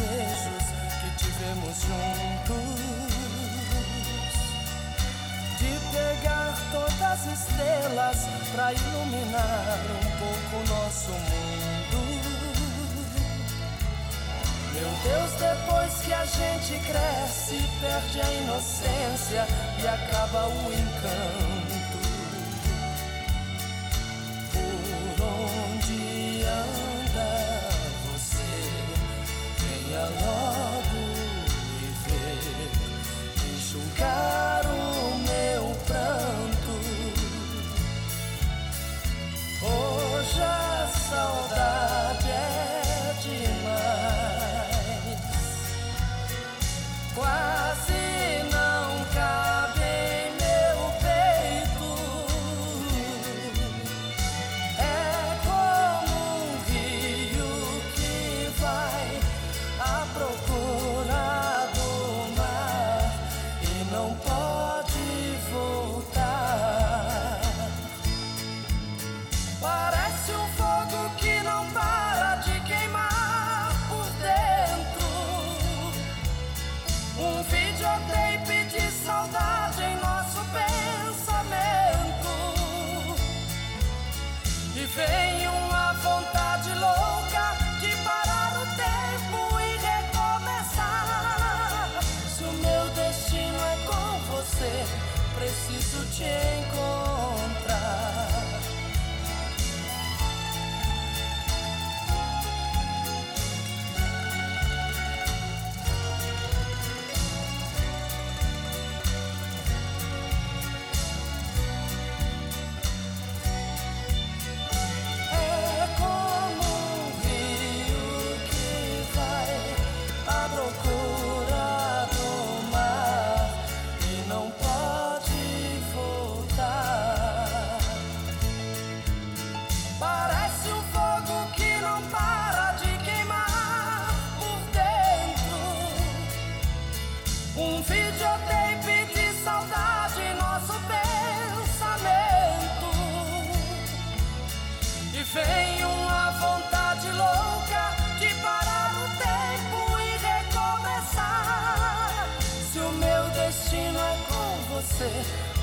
Desejos que tivemos juntos. De pegar todas as estrelas para iluminar um pouco nosso mundo. Meu Deus, depois que a gente cresce, perde a inocência e acaba o encanto. love.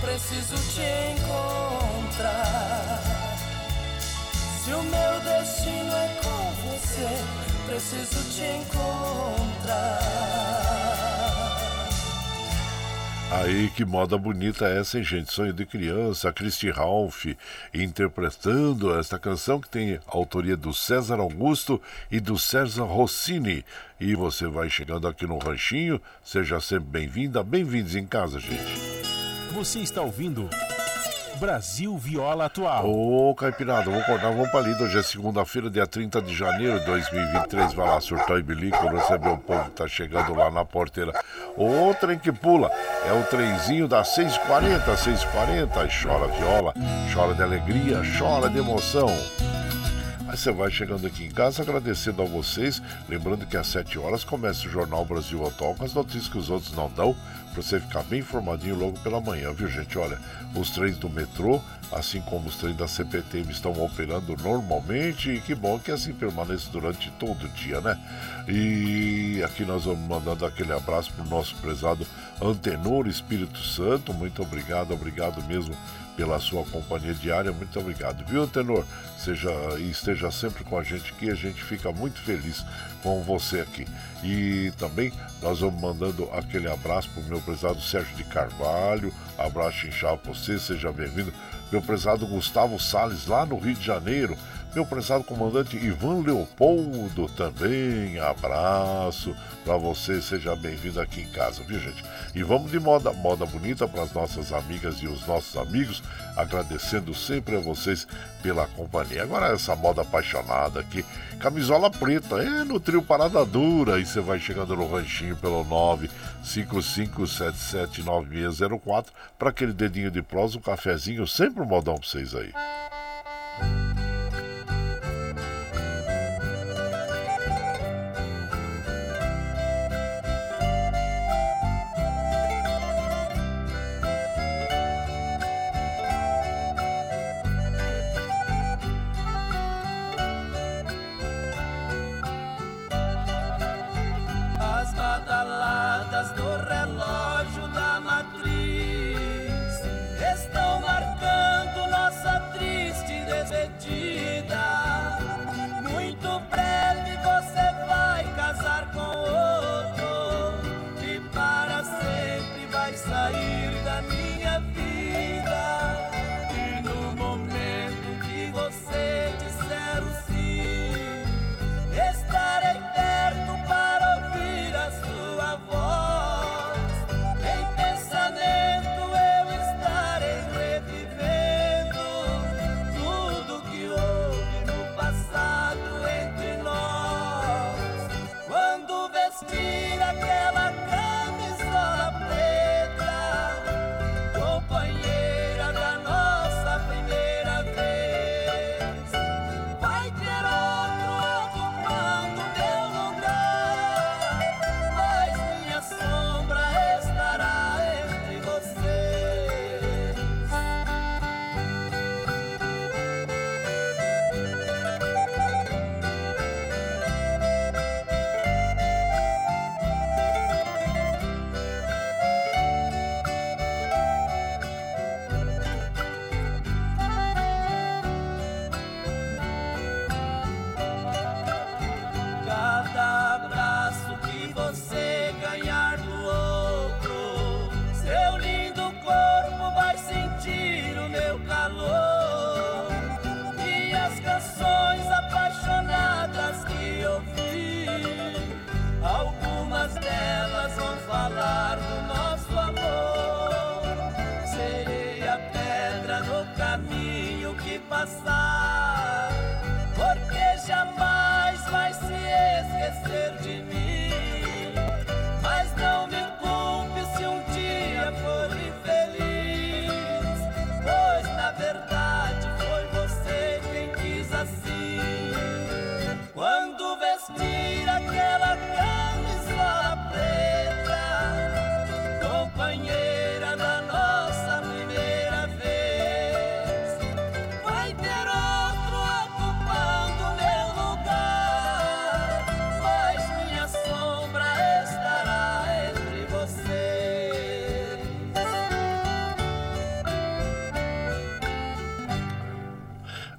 Preciso te encontrar. Se o meu destino é com você, preciso te encontrar. Aí, que moda bonita é essa, hein, gente? Sonho de criança, Christy Ralph interpretando esta canção que tem autoria do César Augusto e do César Rossini. E você vai chegando aqui no Ranchinho, seja sempre bem-vinda, bem-vindos em casa, gente. Você está ouvindo Brasil Viola Atual. Ô, Caipirada, vamos acordar, vamos pra lida. Hoje é segunda-feira, dia 30 de janeiro de 2023. Vai lá, surtar e bilico, receber o povo que tá chegando lá na porteira. O trem que pula é o trenzinho das 6h40, 6h40. Chora viola, chora de alegria, chora de emoção. Aí você vai chegando aqui em casa agradecendo a vocês, lembrando que às 7 horas começa o Jornal Brasil Atual com as notícias que os outros não dão, para você ficar bem informadinho logo pela manhã, viu gente? Olha, os trens do metrô, assim como os trens da CPTM estão operando normalmente e que bom que assim permaneça durante todo o dia, né? E aqui nós vamos mandando aquele abraço para o nosso prezado Antenor Espírito Santo, muito obrigado, obrigado mesmo pela sua companhia diária. Muito obrigado, viu, Tenor? Seja e esteja sempre com a gente aqui. A gente fica muito feliz com você aqui. E também nós vamos mandando aquele abraço para o meu prezado Sérgio de Carvalho. Abraço inchado para você, seja bem-vindo. Meu prezado Gustavo Sales lá no Rio de Janeiro. Meu prezado comandante Ivan Leopoldo também, abraço para você, seja bem-vindo aqui em casa, viu gente? E vamos de moda, moda bonita para as nossas amigas e os nossos amigos, agradecendo sempre a vocês pela companhia. Agora essa moda apaixonada aqui, camisola preta, é no trio Parada Dura, e você vai chegando no ranchinho pelo 955779604 para aquele dedinho de prosa, um cafezinho, sempre um modão para vocês aí. sair.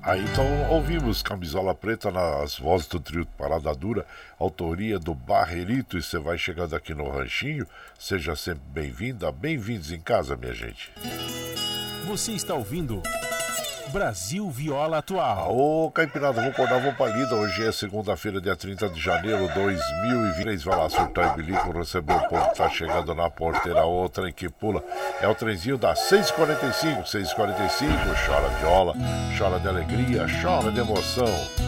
Aí então ouvimos Camisola Preta nas vozes do trio Parada Dura, autoria do Barrerito, e você vai chegando aqui no Ranchinho, seja sempre bem-vinda, bem-vindos em casa, minha gente. Você está ouvindo Brasil Viola Atual. Ô, Caipirada, vou acordar, vou palida. Hoje é segunda-feira, dia 30 de janeiro de 2023. Vai lá surtar e bilico, receber o povo tá chegando na porteira. O trem que pula é o trenzinho das 6h45. 6h45, chora viola, chora de alegria, chora de emoção.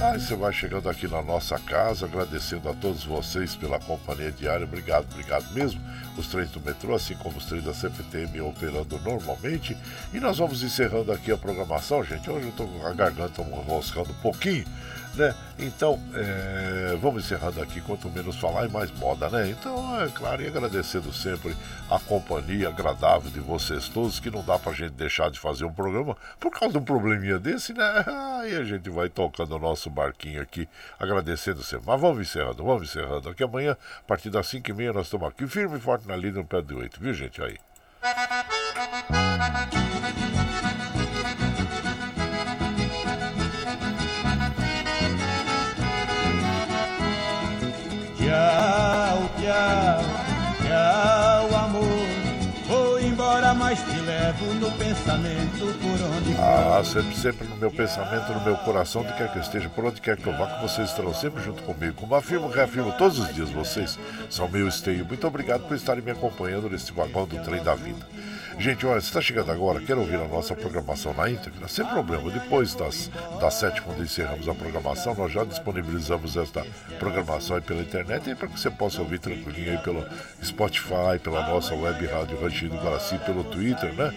Aí você vai chegando aqui na nossa casa, agradecendo a todos vocês pela companhia diária. Obrigado, obrigado mesmo os trens do metrô, assim como os trens da CPTM operando normalmente. E nós vamos encerrando aqui a programação, gente. Hoje eu estou com a garganta roscando um pouquinho, né? Então, é, vamos encerrando aqui, quanto menos falar e mais moda, né? Então, é claro, e agradecendo sempre a companhia agradável de vocês todos, que não dá pra gente deixar de fazer um programa por causa de um probleminha desse, né? Aí a gente vai tocando o nosso barquinho aqui, agradecendo sempre. Mas vamos encerrando, vamos encerrando. Aqui amanhã, a partir das 5 e meia, nós estamos aqui firme e forte na lida no pé de 8, viu, gente? Aí. Mas te levo no pensamento por onde Ah, sempre, sempre no meu pensamento, no meu coração, onde quer que eu esteja, por onde quer que eu vá, que vocês estarão sempre junto comigo. Como afirmo, reafirmo todos os dias, vocês são meu esteio. Muito obrigado por estarem me acompanhando nesse vagão do trem da vida. Gente, olha, você está chegando agora, quer ouvir a nossa programação na íntegra? Sem problema. Depois das, das sete, quando encerramos a programação, nós já disponibilizamos esta programação aí pela internet para que você possa ouvir tranquilinho aí pelo Spotify, pela nossa web rádio Rangido Guaraci, pelo Twitter, né?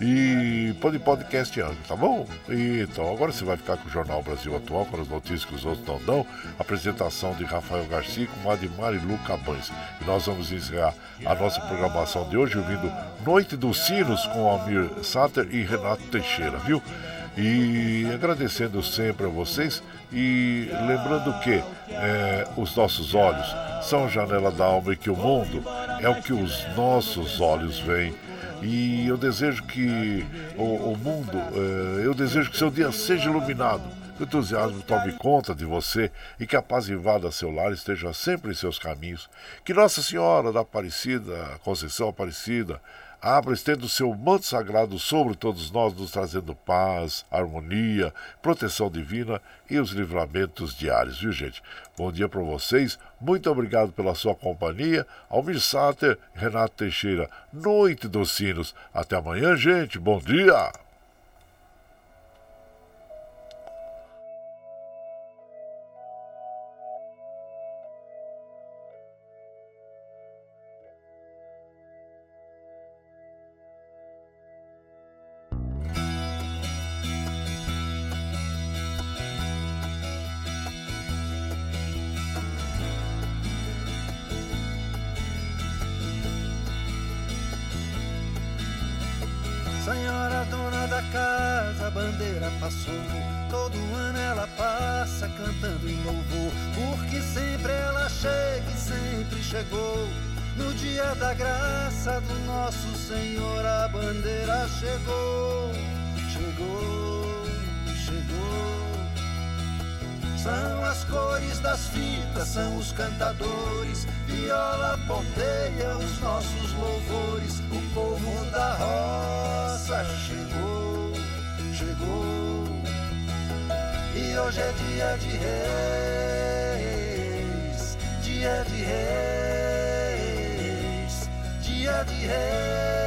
E pode podcast ano, tá bom? E, então, agora você vai ficar com o Jornal Brasil Atual, com as notícias que os outros não dão. Apresentação de Rafael Garcia com Admar e Luca Bães. E nós vamos encerrar a nossa programação de hoje ouvindo Noite dos Sinos com Almir Sater e Renato Teixeira, viu? E agradecendo sempre a vocês e lembrando que é, os nossos olhos são janela da alma e que o mundo é o que os nossos olhos veem. E eu desejo que o, o mundo, é, eu desejo que seu dia seja iluminado, que o entusiasmo tome conta de você e que a paz invada seu lar esteja sempre em seus caminhos. Que Nossa Senhora da Aparecida, Conceição Aparecida, abra estenda o seu manto sagrado sobre todos nós, nos trazendo paz, harmonia, proteção divina e os livramentos diários, viu gente? Bom dia para vocês, muito obrigado pela sua companhia. Almir Sater, Renato Teixeira, Noite dos Sinos. Até amanhã, gente, bom dia! Senhora dona da casa, a bandeira passou. Todo ano ela passa cantando em louvor. Porque sempre ela chega e sempre chegou. No dia da graça do nosso Senhor, a bandeira chegou. Chegou, chegou. São as cores das fitas, são os cantadores. Viola ponteia os nossos louvores. O povo da roça chegou, chegou. E hoje é dia de reis, dia de reis, dia de reis.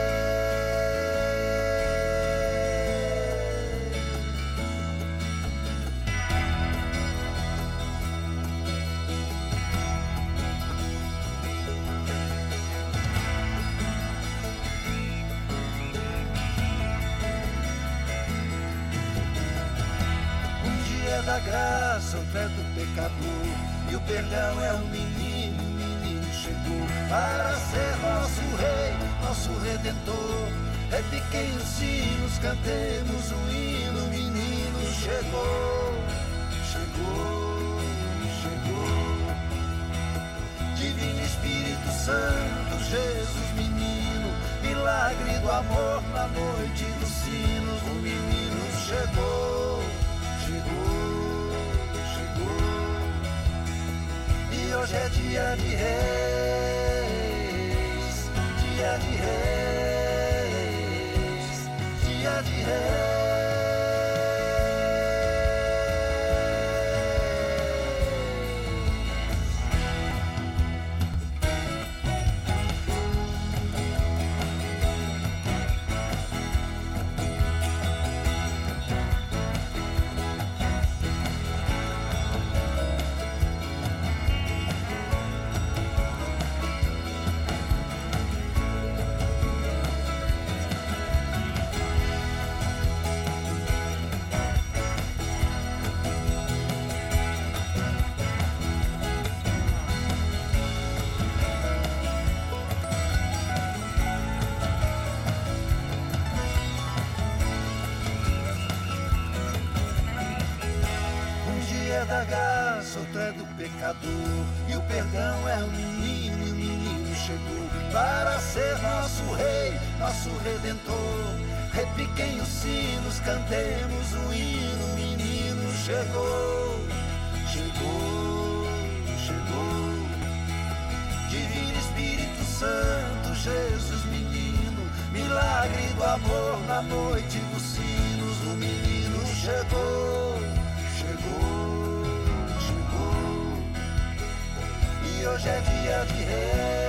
É da graça, outro é do pecador. E o perdão é o um menino, o menino chegou para ser nosso rei, nosso redentor. É Repiquem os sinos, cantemos o hino, o menino chegou, chegou, chegou. Divino Espírito Santo, Jesus menino, milagre do amor na noite dos sinos, o menino chegou, chegou. hoje é dia de reis, dia de reis, dia de reis. do amor na noite dos sinos. O menino chegou, chegou, chegou. E hoje é dia de rei.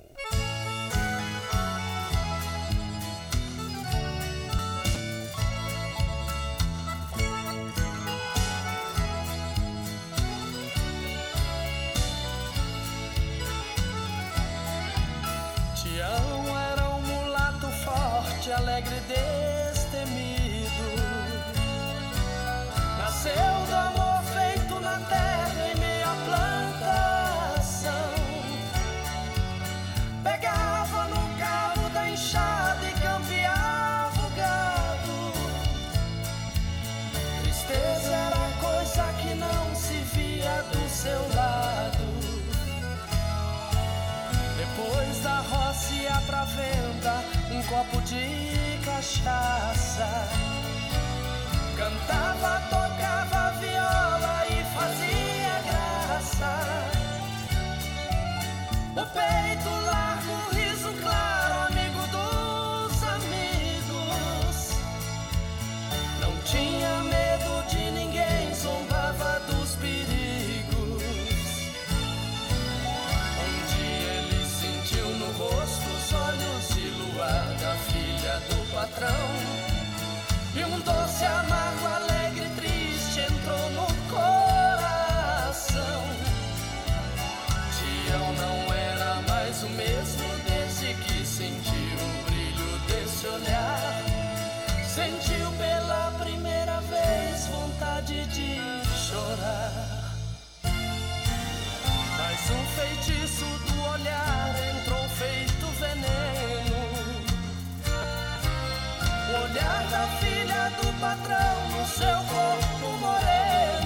olhar da filha do patrão no seu corpo moreno.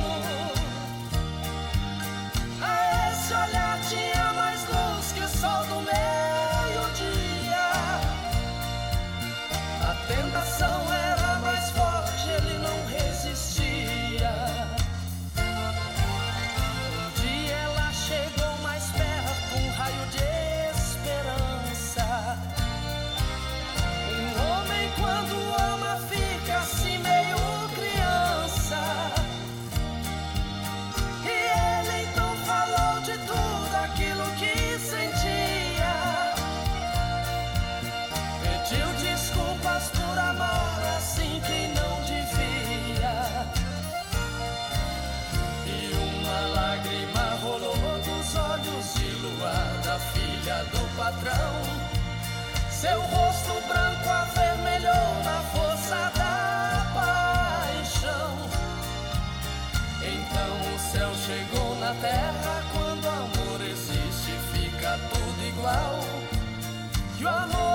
Seu rosto branco avermelhou na força da paixão. Então o céu chegou na terra. Quando o amor existe, fica tudo igual. O amor.